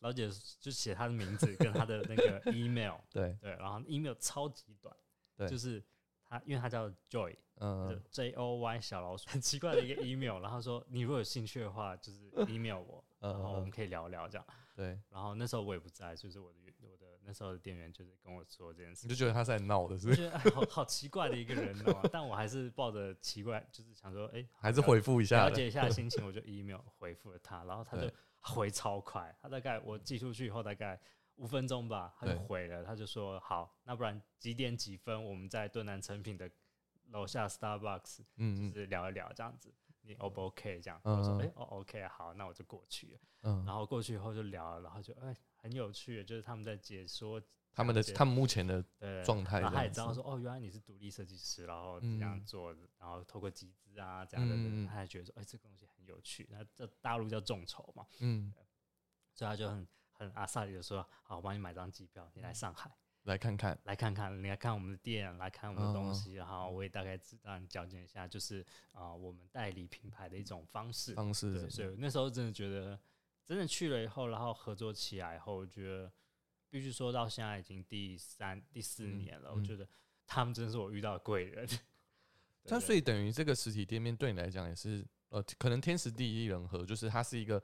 老姐就写她的名字跟她的那个 email，对，对，然后 email 超级短，对。就是她因为她叫 Joy，嗯，J O Y 小老鼠，很奇怪的一个 email，然后说你如果有兴趣的话，就是 email 我，然后我们嗯，可以聊聊这样。对，然后那时候我也不在，就是我的我的那时候的店员就是跟我说这件事你就，觉得他在闹的，是不是？觉得哎好好奇怪的一个人哦，但我还是抱着奇怪，就是想说，哎，还是回复一下的，了解一下心情，我就 email 回复了他，然后他就对回超快，他大概我寄出去以后大概五分钟吧，他就对回了，他就说好，那不然几点几分我们在敦南成品的楼下 Starbucks 就嗯嗯是聊一聊这样子，你 O 不 OK 这样？嗯我说嗯哎、哦 OK 好，那我就过去了。嗯，然后过去以后就聊了，然后就哎、很有趣，就是他们在解说他们的他们目前的对状态然后他也知道说哦，原来你是独立设计师，然后这样嗯做，然后透过集资啊这样的，他还觉得说哎、这个东西很有趣。那这大陆叫众筹嘛，嗯，所以他就很很阿萨里的说好，我帮你买张机票，你来上海。来看看，来看看，你来看我们的店，来看我们的东嗯西，然后我也大概知道你讲解一下，就是啊、呃我们代理品牌的一种方式。方式是所以那时候真的觉得，真的去了以后，然后合作起来以后，我觉得必须说到现在已经第三、第四嗯年了，嗯我觉得他们真的是我遇到的贵人。但对所以等于这个实体店面对你来讲也是呃，可能天时地利人和，就是它是一个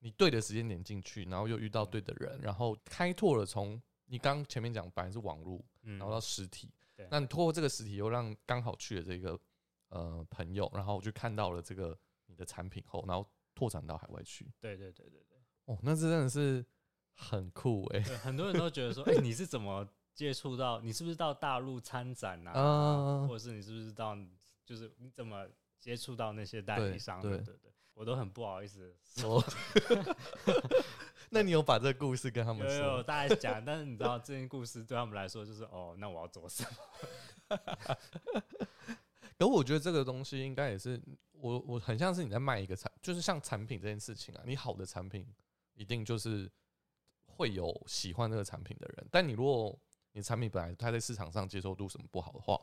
你对的时间点进去，然后又遇到对的人，然后开拓了从你刚前面讲本来是网络，嗯然后到实体对，那你通过这个实体又让刚好去的这个呃朋友，然后就看到了这个你的产品后，然后拓展到海外去，对对对对对哦，那这真的是很酷哎、对，很多人都觉得说，哎、你是怎么接触到，你是不是到大陆参展啊？嗯或者是你是不是到，就是你怎么接触到那些代理商的？对对对，我都很不好意思说，那你有把这个故事跟他们有有说？大概讲，但是你知道这件故事对他们来说就是哦，那我要做什么？可我觉得这个东西应该也是我我很像是你在卖一个产，就是像产品这件事情啊，你好的产品一定就是会有喜欢这个产品的人，但你如果你产品本来它在市场上接受度什么不好的话，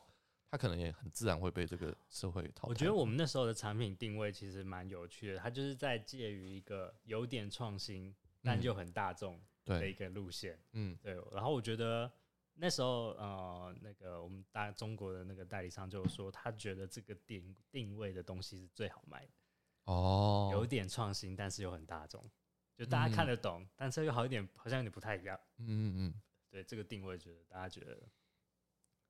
它可能也很自然会被这个社会淘汰。我觉得我们那时候的产品定位其实蛮有趣的，它就是在介于一个有点创新，但嗯就很大众的一，个路线。嗯对，然后我觉得那时候呃，那个我们大中国的那个代理商就说，他觉得这个定定位的东西是最好卖的，哦，有点创新，但是又很大众，就大家看得懂，但是又好一点，好像有点不太一样。嗯嗯嗯。对这个定位，觉得大家觉得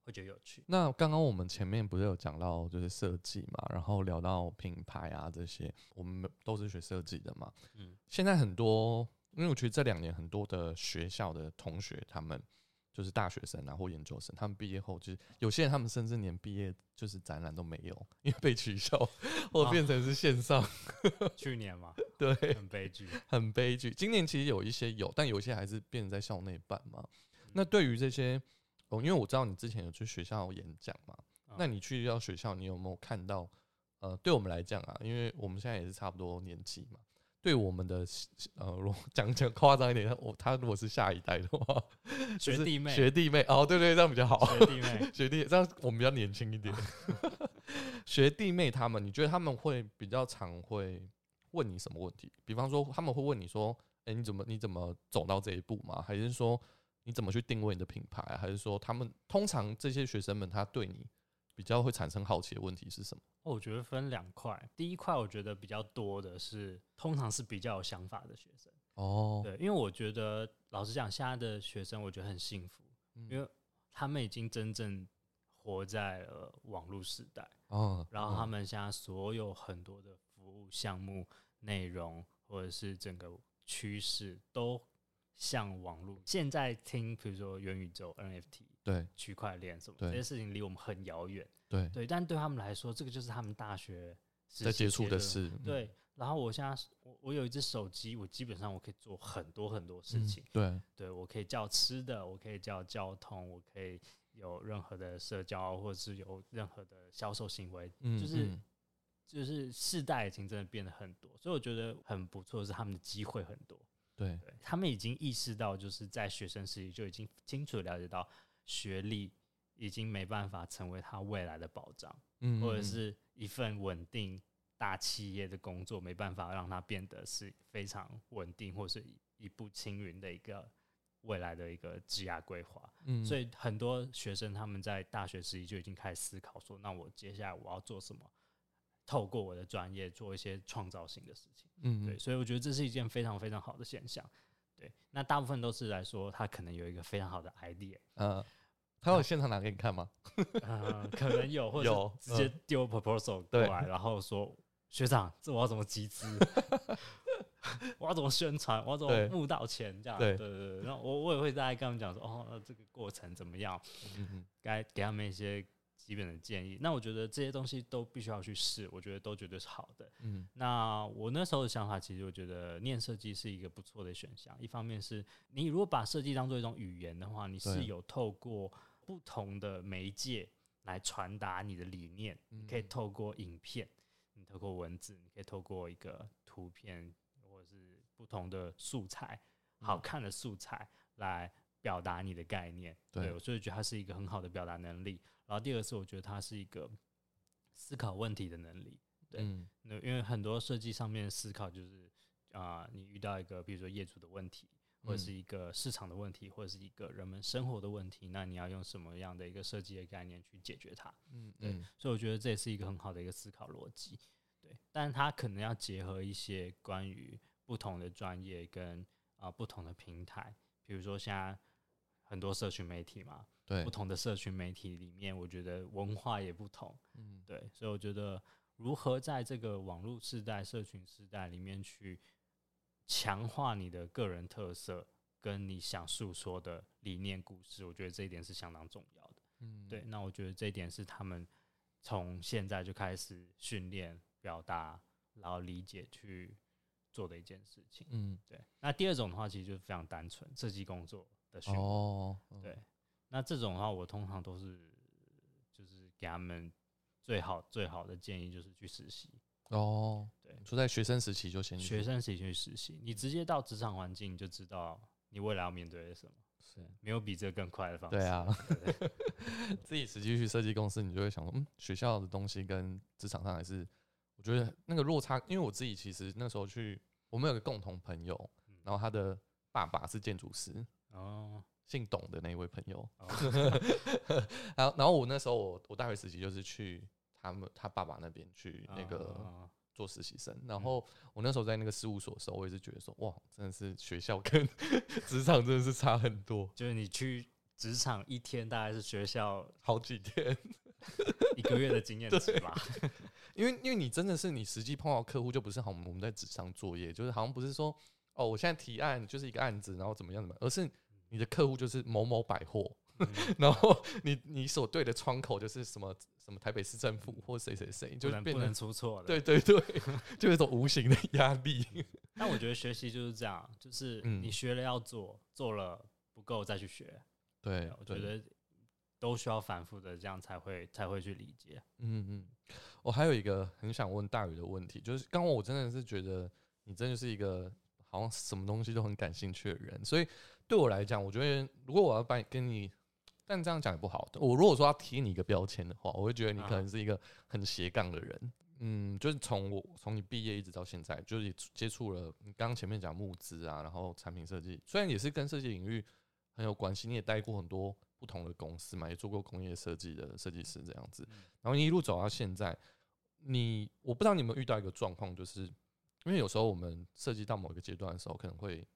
会觉得有趣。那刚刚我们前面不是有讲到就是设计嘛，然后聊到品牌啊这些，我们都是学设计的嘛。嗯现在很多，因为我觉得这两年很多的学校的同学，他们就是大学生啊或研究生，他们毕业后就是有些人他们甚至连毕业就是展览都没有，因为被取消或啊变成是线上，去年嘛，对，很悲剧。很悲剧。今年其实有一些有，但有一些还是变成在校内办嘛。那对于这些，哦，因为我知道你之前有去学校演讲嘛，嗯那你去到学校，你有没有看到？呃，对我们来讲啊，因为我们现在也是差不多年纪嘛，对我们的呃，讲讲夸张一点，我他如果是下一代的话，学弟妹，学弟妹哦，对对，这样比较好。学弟妹，学弟，这样我们比较年轻一点。学弟妹他们，你觉得他们会比较常会问你什么问题？比方说，他们会问你说：“哎、你怎么你怎么走到这一步吗？”还是说你怎么去定位你的品牌、啊？还是说他们通常这些学生们他对你比较会产生好奇的问题是什么？哦我觉得分两块。第一块我觉得比较多的是，通常是比较有想法的学生。哦，对，因为我觉得老实讲，现在的学生我觉得很幸福，嗯因为他们已经真正活在了网络时代，哦，然后他嗯们现在所有很多的服务项目、内容或者是整个趋势都像网络。现在听，比如说元宇宙、NFT、对。区块链什么对。这些事情离我们很遥远，对，对，但对他们来说，这个就是他们大学在接触的的事，嗯。对，然后我现在我我有一只手机，我基本上我可以做很多很多事嗯情。对，对我可以叫吃的，我可以叫交通，我可以有任何的社交，或者是有任何的销售行为，嗯，就是嗯。就是世代已经真的变得很多，所以我觉得很不错，是他们的机会很多。对，对他们已经意识到，就是在学生时期就已经清楚地了解到，学历已经没办法成为他未来的保障。嗯，或者嗯是一份稳定大企业的工作，没办法让他变得是非常稳定，或是一一步青云的一个未来的一个职业规划。嗯，所以很多学生他们在大学时期就已经开始思考说，那我接下来我要做什么？透过我的专业做一些创造性的事情。嗯，对，所以我觉得这是一件非常非常好的现象。对，那大部分都是来说，他可能有一个非常好的 idea，呃，他有现场拿给你看吗？嗯，可能有，或者直接丢 proposal 过对来，然后说学长，这我要怎么集资？我要怎么宣传？我要怎么募到钱？这样，对对对对。然后我我也会大概跟他们讲说，哦，那这个过程怎么样？嗯嗯该给他们一些基本的建议。那我觉得这些东西都必须要去试，我觉得都绝对是好的。嗯那我那时候的想法，其实我觉得念设计是一个不错的选项。一方面是你如果把设计当做一种语言的话，你是有透过不同的媒介来传达你的理念。嗯，你可以透过影片，你透过文字，你可以透过一个图片或者是不同的素材，好嗯看的素材来表达你的概念。对我所以觉得它是一个很好的表达能力。然后第二个是我觉得它是一个思考问题的能力。对嗯那因为很多设计上面的思考就是啊、你遇到一个比如说业主的问题，或者是嗯一个市场的问题，或者是一个人们生活的问题，那你要用什么样的一个设计的概念去解决它？对嗯嗯所以我觉得这也是一个很好的一个思考逻辑。对，但是它可能要结合一些关于不同的专业跟啊、不同的平台，比如说现在很多社群媒体嘛，对不，同的社群媒体里面，我觉得文化也不同。嗯对，所以我觉得如何在这个网络时代、社群时代里面去强化你的个人特色，跟你想诉说的理念故事，我觉得这一点是相当重要的。嗯，对，那我觉得这一点是他们从现在就开始训练表达，然后理解去做的一件事情。嗯，对，那第二种的话，其实就是非常单纯设计工作的训练。哦，嗯对，那这种的话，我通常都是就是给他们最好最好的建议就是去实习。哦，对。就在学生时期就先去。学生时期去实习，你直接到职场环境你就知道你未来要面对的是什么。是。没有比这更快的方式。对啊。自己实际去设计公司，你就会想说，嗯，学校的东西跟职场上还是，我觉得那个落差，因为我自己其实那时候去，我们有个共同朋友，嗯。然后他的爸爸是建筑师，哦，姓董的那一位朋友，哦。然后然后我那时候我我大学实习就是去他们他爸爸那边去那个哦做实习生，然后我那时候在那个事务所的时候，我也是觉得说，哇，真的是学校跟 职场真的是差很多，就是你去职场一天大概是学校好几天。一个月的经验值吧。因为因为你真的是你实际碰到客户，就不是好我们在纸上作业，就是好像不是说哦，我现在提案就是一个案子，然后怎么样怎么样，而是你的客户就是某某百货，嗯 然后你你所对的窗口就是什么什么台北市政府或谁谁谁，就变成出错了。对对 对，就有一种无形的压力。但我觉得学习就是这样，就是嗯你学了要做，做了不够再去学。对，我觉得都需要反复的，这样才会才会去理解。嗯嗯，我还有一个很想问大宇的问题，就是刚刚我真的是觉得你真的是一个好像什么东西都很感兴趣的人，所以对我来讲，我觉得如果我要把你跟你，但这样讲也不好。我如果说要贴你一个标签的话，我会觉得你可能是一个很斜杠的人。嗯，就是从我从你毕业一直到现在，就是接触了你刚刚前面讲募资啊，然后产品设计，虽然也是跟设计领域很有关系，你也待过很多不同的公司嘛，也做过工业设计的设计师这样子，然后你一路走到现在，你我不知道你有没有遇到一个状况，就是因为有时候我们设计到某一个阶段的时候，可能会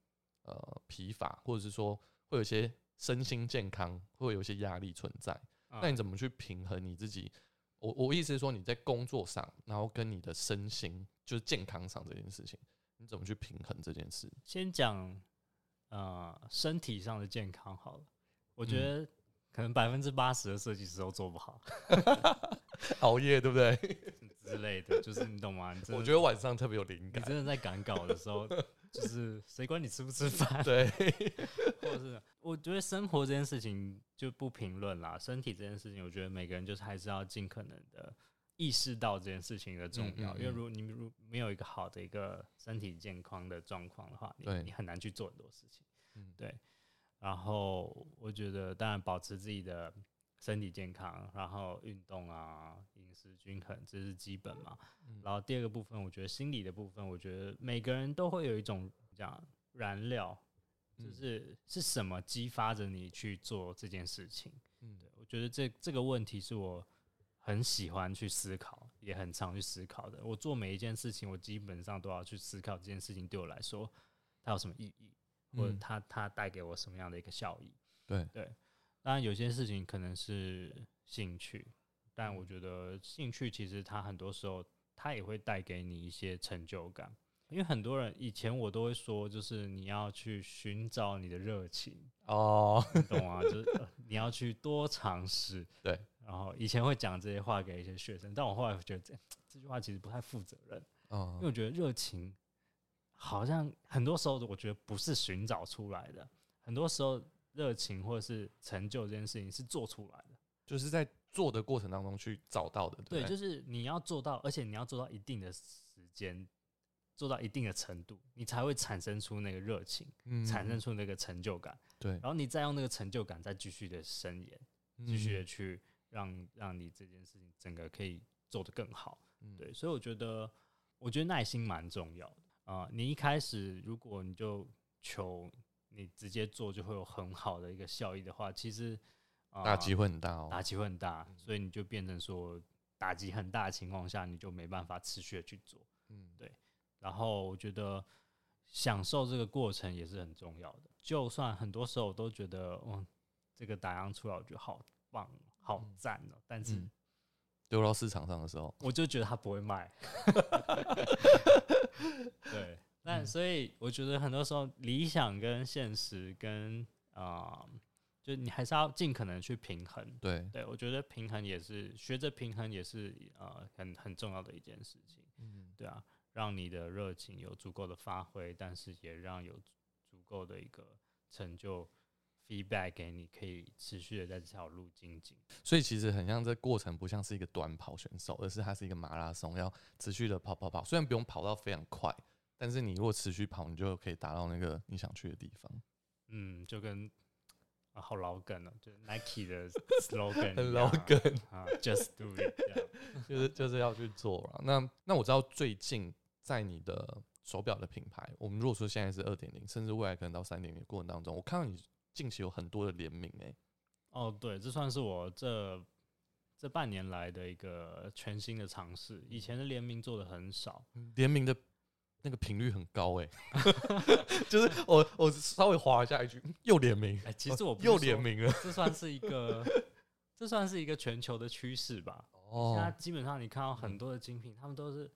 呃疲乏，或者是说会有一些身心健康会有一些压力存在，嗯那你怎么去平衡你自己？我我意思是说你在工作上，然后跟你的身心就是健康上这件事情，你怎么去平衡这件事？先讲呃身体上的健康好了，我觉嗯得可能百分之八十的设计师都做不好 熬夜对不对？之类的，就是你懂吗？我觉得晚上特别有灵感。你真的在赶稿的时候，就是谁管你吃不吃饭，对，或者是我觉得生活这件事情就不评论啦，身体这件事情，我觉得每个人就是还是要尽可能的意识到这件事情的重要，嗯嗯嗯。因为如果你如没有一个好的一个身体健康的状况的话，你很难去做很多事情。嗯。对。然后我觉得，当然保持自己的身体健康，然后运动啊，饮食均衡，这是基本嘛。嗯然后第二个部分，我觉得心理的部分，我觉得每个人都会有一种这样燃料，就嗯是是什么激发着你去做这件事情。嗯对我觉得这这个问题是我很喜欢去思考，也很常去思考的。我做每一件事情，我基本上都要去思考这件事情对我来说它有什么意义，或者嗯它它带给我什么样的一个效益。对对，当然有些事情可能是兴趣，但我觉得兴趣其实它很多时候它也会带给你一些成就感。因为很多人以前我都会说，就是你要去寻找你的热情，哦，你懂吗？就是、呃你要去多尝试。对，然后以前会讲这些话给一些学生，但我后来觉得这这句话其实不太负责任，因为嗯我觉得热情好像很多时候我觉得不是寻找出来的，很多时候热情或者是成就这件事情是做出来的。就是在做的过程当中去找到的，对，就是你要做到，而且你要做到一定的时间，做到一定的程度，你才会产生出那个热情，嗯。产生出那个成就感，对，然后你再用那个成就感再继续的伸延，继续的去让让你这件事情整个可以做得更好。嗯。对，所以我觉得，我觉得耐心蛮重要的。啊、你一开始如果你就求你直接做就会有很好的一个效益的话，其实啊、打击会很大哦。打击会很大，所以你就变成说打击很大的情况下，你就没办法持续的去做。嗯，对然后我觉得享受这个过程也是很重要的。就算很多时候我都觉得，嗯，这个打样出来我觉得好棒、好赞哦、但是嗯丢到市场上的时候，我就觉得它不会卖。对，但嗯所以我觉得很多时候理想跟现实跟啊、就你还是要尽可能去平衡。对，对我觉得平衡也是学着平衡也是呃很很重要的一件事情。嗯，对啊，让你的热情有足够的发挥，但是也让有足够的一个成就 feedback 给你，可以持续的在这条路精进。所以其实很像这过程不像是一个短跑选手，而是它是一个马拉松，要持续的跑跑跑。虽然不用跑到非常快，但是你如果持续跑，你就可以达到那个你想去的地方。嗯，就跟啊好老梗哦，就是 Nike 的 slogan 很老梗啊，Just do it。就是就是要去做了。那那我知道最近在你的手表的品牌，我们如果说现在是二点零，甚至未来可能到三点零过程当中，我看到你近期有很多的联名、欸，哦，对，这算是我这这半年来的一个全新的尝试。以前的联名做的很少，联名的那个频率很高、欸，就是我我稍微划一下一句，又联名，哎、其实我不是又说联名了，这算是一个，这算是一个全球的趋势吧。现在哦，基本上你看到很多的精品，他们都是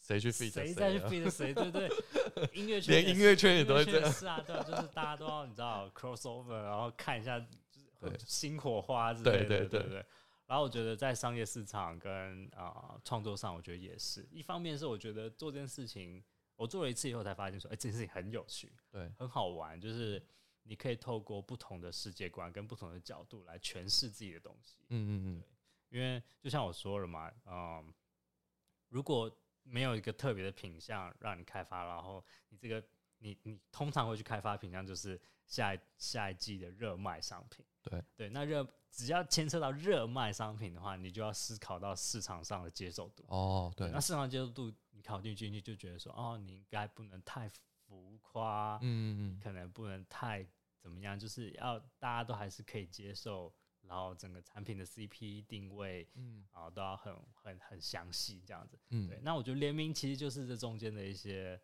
谁去 feed 谁再去了 feed 谁，对不对？音乐圈连也是音乐圈也都会这样，是啊，对啊，就是大家都要你知道 crossover，然后看一下就是对新火花之对类的，对对对对。然后我觉得在商业市场跟啊创、作上，我觉得也是。一方面是我觉得做这件事情，我做了一次以后才发现说，哎、这件事情很有趣，对，很好玩，就是你可以透过不同的世界观跟不同的角度来诠释自己的东西。嗯嗯嗯，因为就像我说了嘛，嗯，如果没有一个特别的品相让你开发，然后你这个你你通常会去开发品相，就是下一下一季的热卖商品。对对，那热只要牵涉到热卖商品的话，你就要思考到市场上的接受度。哦，对那，市场接受度你考虑进去，就觉得说，哦，你应该不能太浮夸，嗯嗯可能不能太怎么样，就是要大家都还是可以接受，然后整个产品的 CP 定位嗯然后都要很很很详细这样子。嗯对，那我觉得联名其实就是这中间的一些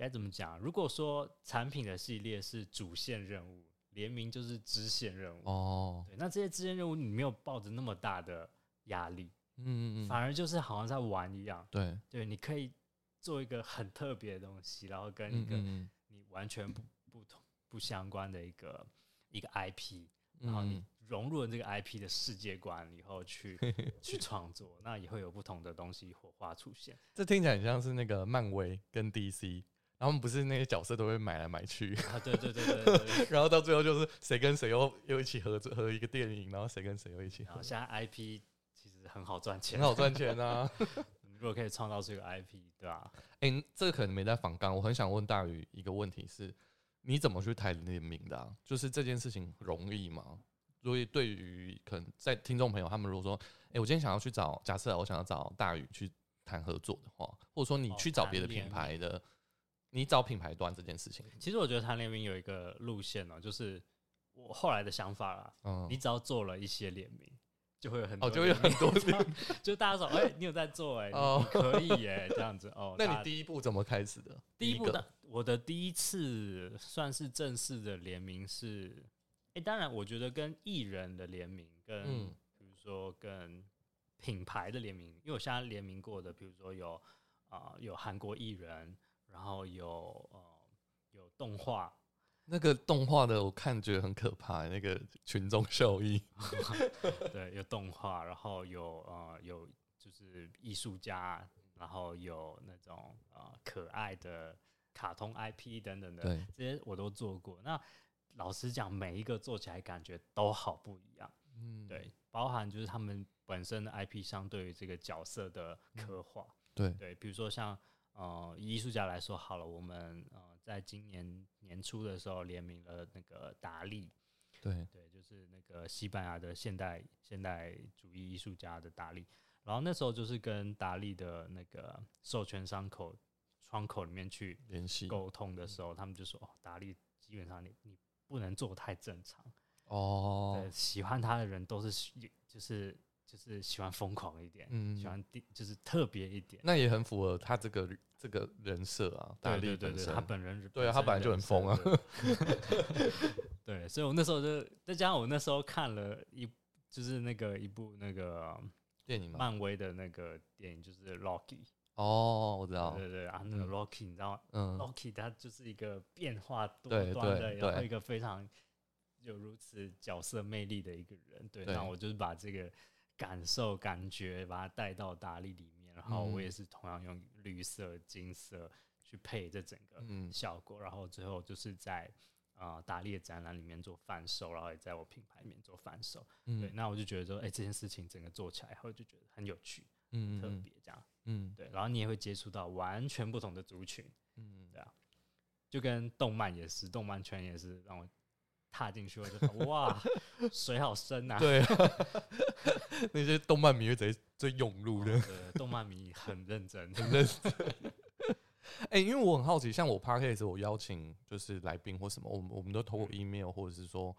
该怎么讲？如果说产品的系列是主线任务，联名就是支线任务。哦，对，那这些支线任务你没有抱着那么大的压力，嗯嗯嗯，反而就是好像在玩一样。对，对，你可以做一个很特别的东西，然后跟一个你完全不不同不相关的一个一个 IP，嗯，然后你嗯融入了这个 IP 的世界观以后去 去创作，那也会有不同的东西火花出现。这听起来很像是那个漫威跟 DC，然后他们不是那些角色都会买来买去，啊，对对对对。然后到最后就是谁跟谁又又一起合作合一个电影，然后谁跟谁又一起合然后，现在 IP 其实很好赚钱很，好赚钱啊。如果可以创造出一个 IP，对吧、哎、这个可能没在反纲，我很想问大宇一个问题是：你怎么去谈联名的、啊？就是这件事情容易吗？所以对于可能在听众朋友，他们如果说，哎、我今天想要去找，假设我想要找大宇去谈合作的话，或者说你哦去找别的品牌的，你找品牌端这件事情，其实我觉得谈联名有一个路线哦、就是我后来的想法啦。嗯，你只要做了一些联名，就会有很多哦，就会有很多 就大家说，哎、你有在做哎、你哦你可以耶、这样子哦。那你第一步怎么开始的？第一步的，我的第一次算是正式的联名是，哎、当然我觉得跟艺人的联名，跟、嗯比如说跟品牌的联名，因为我现在联名过的，比如说有啊、有韩国艺人，然后有呃有动画，那个动画的，我看觉得很可怕，那个群众效益。对，有动画，然后有呃有就是艺术家，然后有那种呃可爱的卡通 IP 等等的，对，这些我都做过。那老实讲，每一个做起来感觉都好不一样。嗯，对，包含就是他们本身的 IP 相对于这个角色的刻画。对，对，比如说像呃以艺术家来说好了，我们呃在今年年初的时候联名了那个达利，对，对，就是那个西班牙的现代现代主义艺术家的达利。然后那时候就是跟达利的那个授权商口窗口里面去联系沟通的时候，他们就说：“哦，达利基本上你你不能做太正常，哦对，，喜欢他的人都是喜就是就是喜欢疯狂一点，嗯喜欢就是特别一点。那也很符合他这个这个人设啊，大对对对对，力本身他本人对啊他本来就很疯啊。对 对，所以我那时候就再加上我那时候看了一就是那个一部那个电影嘛，漫威的那个电影，就是 Rocky。哦，我知道，对对对啊，那个嗯 Rocky 你知道吗嗯，？Rocky 他就是一个变化多端的，对对然后一个非常有如此角色魅力的一个人。对，对那我就是把这个感受、感觉把它带到达利里面，然后我嗯。也是同样用绿色、金色去配这整个嗯。效果，然后最后就是在啊、呃达利的展览里面做贩售，然后也在我品牌里面做贩售。对，嗯那我就觉得说，哎、这件事情整个做起来后就觉得很有趣、特嗯特别这样。嗯。对，然后你也会接触到完全不同的族群，嗯。对啊，就跟动漫也是，动漫圈也是让我踏进去，我就哇，水好深呐、对，那些动漫迷会直接最涌入的，对，动漫迷很认真，很认真。哎、因为我很好奇，像我 p a r k a s 我邀请就是来宾或什么，我们我们都透过 email 或者是说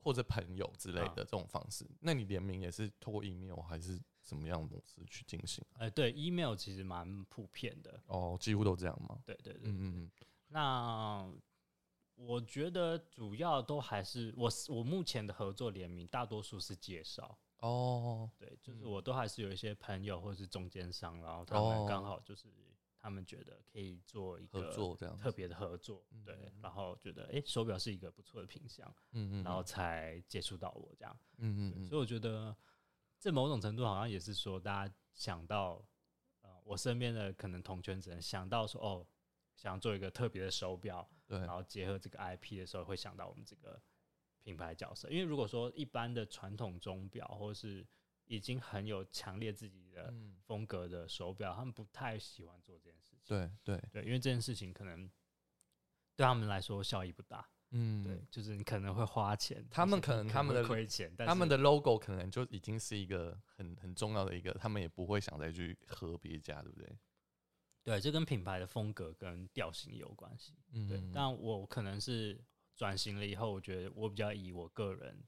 或者朋友之类啊的这种方式。那你联名也是透过 email 还是什么样的模式去进行？呃，对，email 其实蛮普遍的，哦，几乎都这样吗？对对对。嗯嗯嗯，那我觉得主要都还是我我目前的合作联名，大多数是介绍，哦，对，就是嗯我都还是有一些朋友或者是中间商，然后他哦们刚好就是他们觉得可以做一合个作这样特别的合作，对嗯，然后觉得诶手表是一个不错的品相，嗯嗯，然后才接触到我这样，嗯嗯。所以我觉得这某种程度好像也是说，大家想到呃我身边的可能同圈子人想到说哦，想做一个特别的手表，对然，后结合这个 IP 的时候，会想到我们这个品牌角色。因为如果说一般的传统钟表，或是已经很有强烈自己的嗯，风格的手表，他们不太喜欢做这件事情。对对，对，因为这件事情可能对他们来说效益不大。嗯，对，就是你可能会花钱，他们可能他们的亏钱，但是他们的 logo 可能就已经是一个很很重要的一个，他们也不会想再去和别家，对不对？对，这跟品牌的风格跟调性有关系。嗯对，但我可能是转型了以后，我觉得我比较以我个人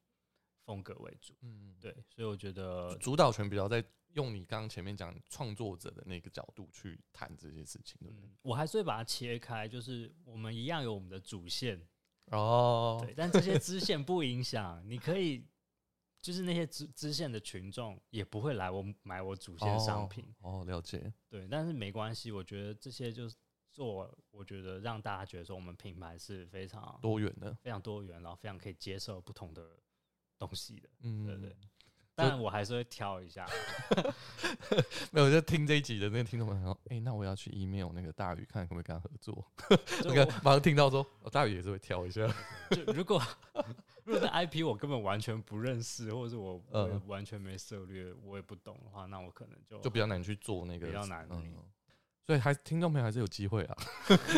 风格为主。嗯，对，所以我觉得主导权比较在用你刚刚前面讲创作者的那个角度去谈这些事情，对不对？嗯，我还是会把它切开，就是我们一样有我们的主线，哦，对，但这些支线不影响，你可以，就是那些支支线的群众也不会来我买我主线商品，哦，了解，对，但是没关系，我觉得这些就是做，我觉得让大家觉得说我们品牌是非常多元的，非常多元，然后非常可以接受不同的东西的，嗯，对对。但我还是会挑一下，没有，就听这一集的那个听众朋友说，哎、那我要去 email 那个大宇，看可不可以跟他合作。就 那个马上听到说，哦，大宇也是会挑一下，就如果如果是 IP 我根本完全不认识，或者是我我也嗯完全没涉略，我也不懂的话，那我可能就就比较难去做那个，比较难嗯。所以还听众朋友还是有机会啊，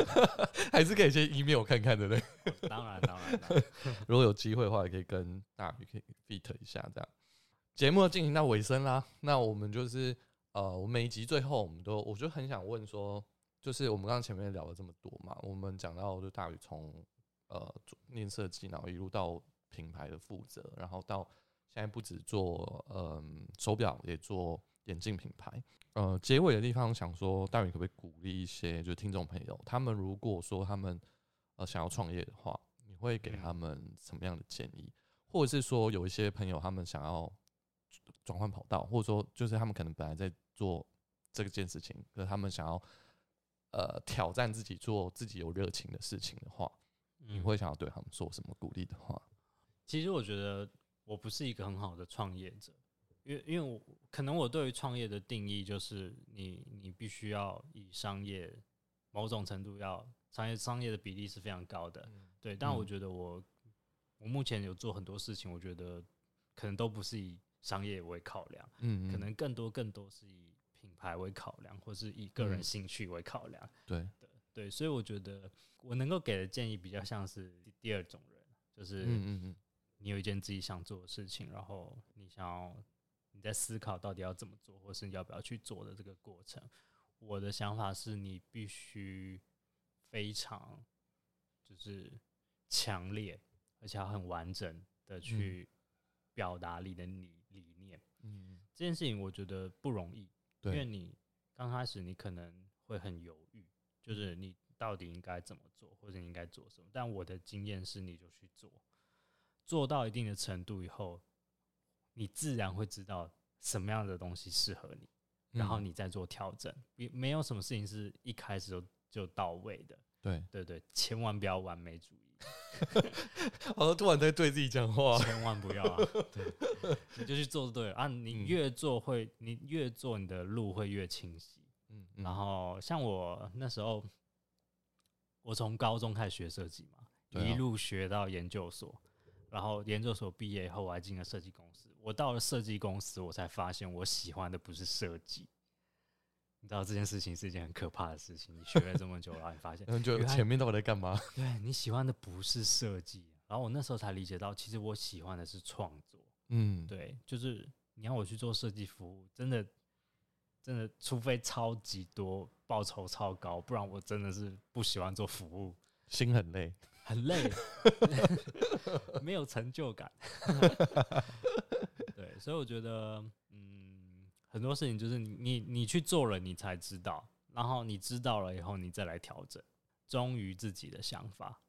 还是可以先 email 看看的，对不对？当然当然，如果有机会的话，也可以跟大宇可以 fit 一下这样。节目要进行到尾声啦，那我们就是呃，我每一集最后我们都，我就很想问说，就是我们刚刚前面聊了这么多嘛，我们讲到就大宇从呃做念设计，然后一路到品牌的负责，然后到现在不止做嗯、手表，也做眼镜品牌。呃，结尾的地方想说，大宇可不可以鼓励一些就是听众朋友，他们如果说他们呃想要创业的话，你会给他们什么样的建议？或者是说有一些朋友他们想要转换跑道，或者说就是他们可能本来在做这件事情，可是他们想要呃挑战自己做自己有热情的事情的话，你嗯会想要对他们说什么鼓励的话？其实我觉得我不是一个很好的创业者，因为因为我可能我对于创业的定义就是你你必须要以商业某种程度要商业商业的比例是非常高的，对。但我嗯。觉得我我目前有做很多事情，我觉得可能都不是以商业为考量，嗯，可能更多更多是以品牌为考量，或是以个人嗯。兴趣为考量。对，对，所以我觉得我能够给的建议比较像是第第二种人，就是嗯嗯嗯，你有一件自己想做的事情，然后你想要你在思考到底要怎么做，或是你要不要去做的这个过程。我的想法是你必须非常就是强烈，而且要很完整的去表达你的理理念。嗯，这件事情我觉得不容易，因为，你刚开始你可能会很犹豫，就是你到底应该怎么做，或者你应该做什么。但我的经验是，你就去做，做到一定的程度以后，你自然会知道什么样的东西适合你。然后嗯你再做调整，没没有什么事情是一开始就就到位的。对，对对，千万不要完美主义，好像突然在对自己讲话。千万不要啊！对，你就去做就对了啊！你嗯越做会，你越做你的路会越清晰。嗯，嗯然后像我那时候，我从高中开始学设计嘛，啊一路学到研究所，然后研究所毕业以后，我还进了设计公司。我到了设计公司，我才发现我喜欢的不是设计。你知道这件事情是一件很可怕的事情。你学了这么久，然后你发现，就前面到底在干嘛？对你喜欢的不是设计。然后我那时候才理解到，其实我喜欢的是创作。嗯，对，就是你要我去做设计服务，真的，真的，除非超级多，报酬超高，不然我真的是不喜欢做服务，心很累。很累，没有成就感。对，所以我觉得，嗯，很多事情就是你你你去做了，你才知道，然后你知道了以后，你再来调整，忠于自己的想法。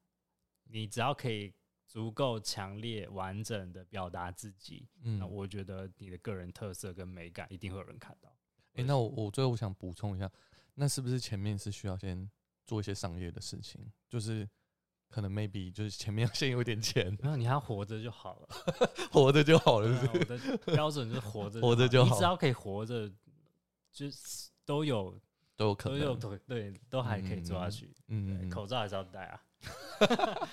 你只要可以足够强烈、完整的表达自己，嗯那，我觉得你的个人特色跟美感一定会有人看到。诶，那我我最后我想补充一下，那是不是前面是需要先做一些商业的事情？就是可能 maybe 就是前面要先有点钱，没有，你还要活着就好了。活着就好了，对是不是？啊我的标准就是活着，活着就好你只要可以活着，就是都有都有可都有能。对对，都还可以做下嗯去。对嗯，口罩还是要戴啊，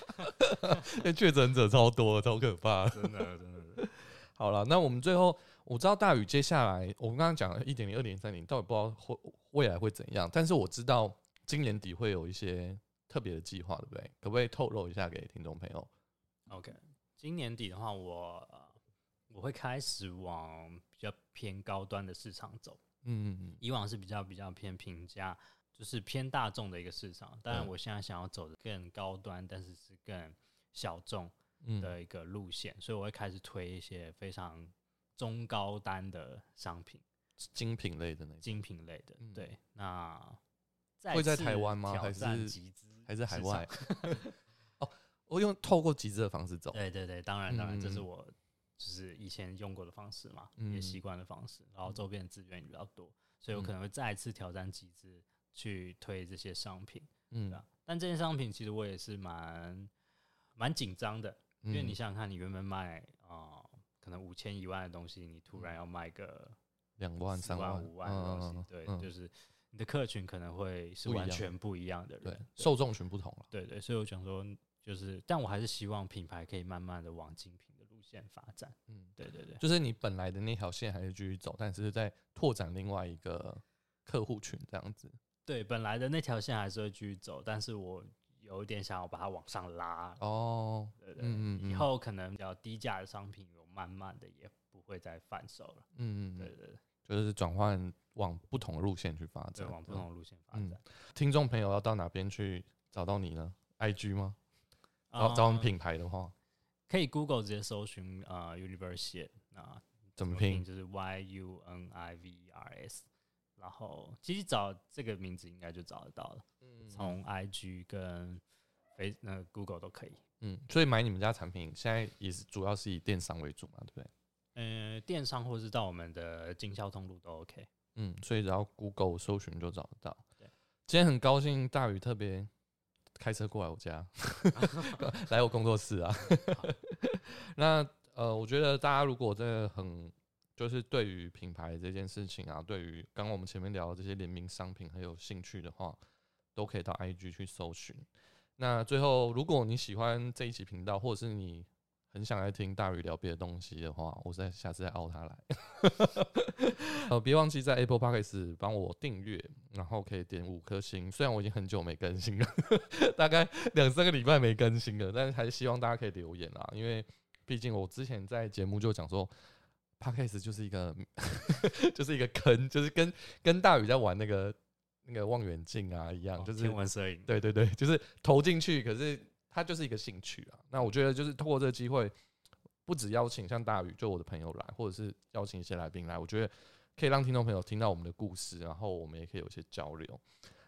那确诊者超多，超可怕。真的真的。好了，那我们最后我知道大宇接下来我们刚刚讲了一点零、二点三零，到底不知道会未来会怎样，但是我知道今年底会有一些特别的计划，对不对？可不可以透露一下给听众朋友？OK，今年底的话，我呃我会开始往比较偏高端的市场走。嗯嗯嗯，以往是比较比较偏平价，就是偏大众的一个市场。当然，我现在想要走的更高端，但是是更小众嗯的一个路线，所以我会开始推一些非常中高单的商品，精品类的那种，精品类的。嗯对，那会在台湾吗挑还是集资还是海外？哦，我用透过集资的方式走。对对对，当然当然，这是嗯。我就是以前用过的方式嘛，嗯也习惯的方式，然后周边的资源也比较多，所以我可能会再次挑战集资去推这些商品，嗯。但这些商品其实我也是蛮蛮紧张的，因为你想想看，你原本卖啊、呃可能五千一万的东西，你突然要卖个两万、三万、五万的东西，对，嗯。就是你的客群可能会是完全不一样的对人，受众群不同了。对对，所以我想说，就是，但我还是希望品牌可以慢慢的往精品的路线发展。嗯，对对对，就是你本来的那条线还是继续走，但是在拓展另外一个客户群这样子。对，本来的那条线还是会继续走，但是我有一点想要把它往上拉。哦，对对，嗯嗯嗯以后可能比较低价的商品，我慢慢的也不会再贩售了。嗯嗯嗯，对对对，就是转换往不同的路线去发对，展。往不同的路线发嗯展。听众朋友要到哪边去找到你呢？IG 吗？找找我们呃品牌的话，可以 Google 直接搜寻呃，University 那怎么拼？就是 Y U N I V E R S，然后其实找这个名字应该就找得到了，从 IG 跟 Face 那 Google 都可以。嗯，所以买你们家产品现在也是主要是以电商为主嘛，对不对？呃，电商或是到我们的经销通路都 OK。嗯，所以只要 Google 搜寻就找得到。今天很高兴大宇特别开车过来我家，来我工作室啊。那呃，我觉得大家如果真的很就是对于品牌这件事情啊，对于刚刚我们前面聊的这些联名商品很有兴趣的话，都可以到 IG 去搜寻。那最后，如果你喜欢这一期频道，或者是你很想来听大宇聊别的东西的话，我再下次再凹他来。呃，别忘记在 Apple Podcast 帮我订阅，然后可以点五颗星。虽然我已经很久没更新了，大概两三个礼拜没更新了，但是还是希望大家可以留言啦，因为毕竟我之前在节目就讲说，Podcast 就是一个 就是一个坑，就是跟跟大宇在玩那个那个望远镜啊一样，就是天文摄影。对对对，就是投进去，可是它就是一个兴趣啊。那我觉得就是通过这个机会，不止邀请像大宇就我的朋友来，或者是邀请一些来宾来，我觉得可以让听众朋友听到我们的故事，然后我们也可以有一些交流。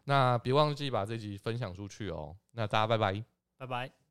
那别忘记把这集分享出去哦。那大家拜拜。拜拜。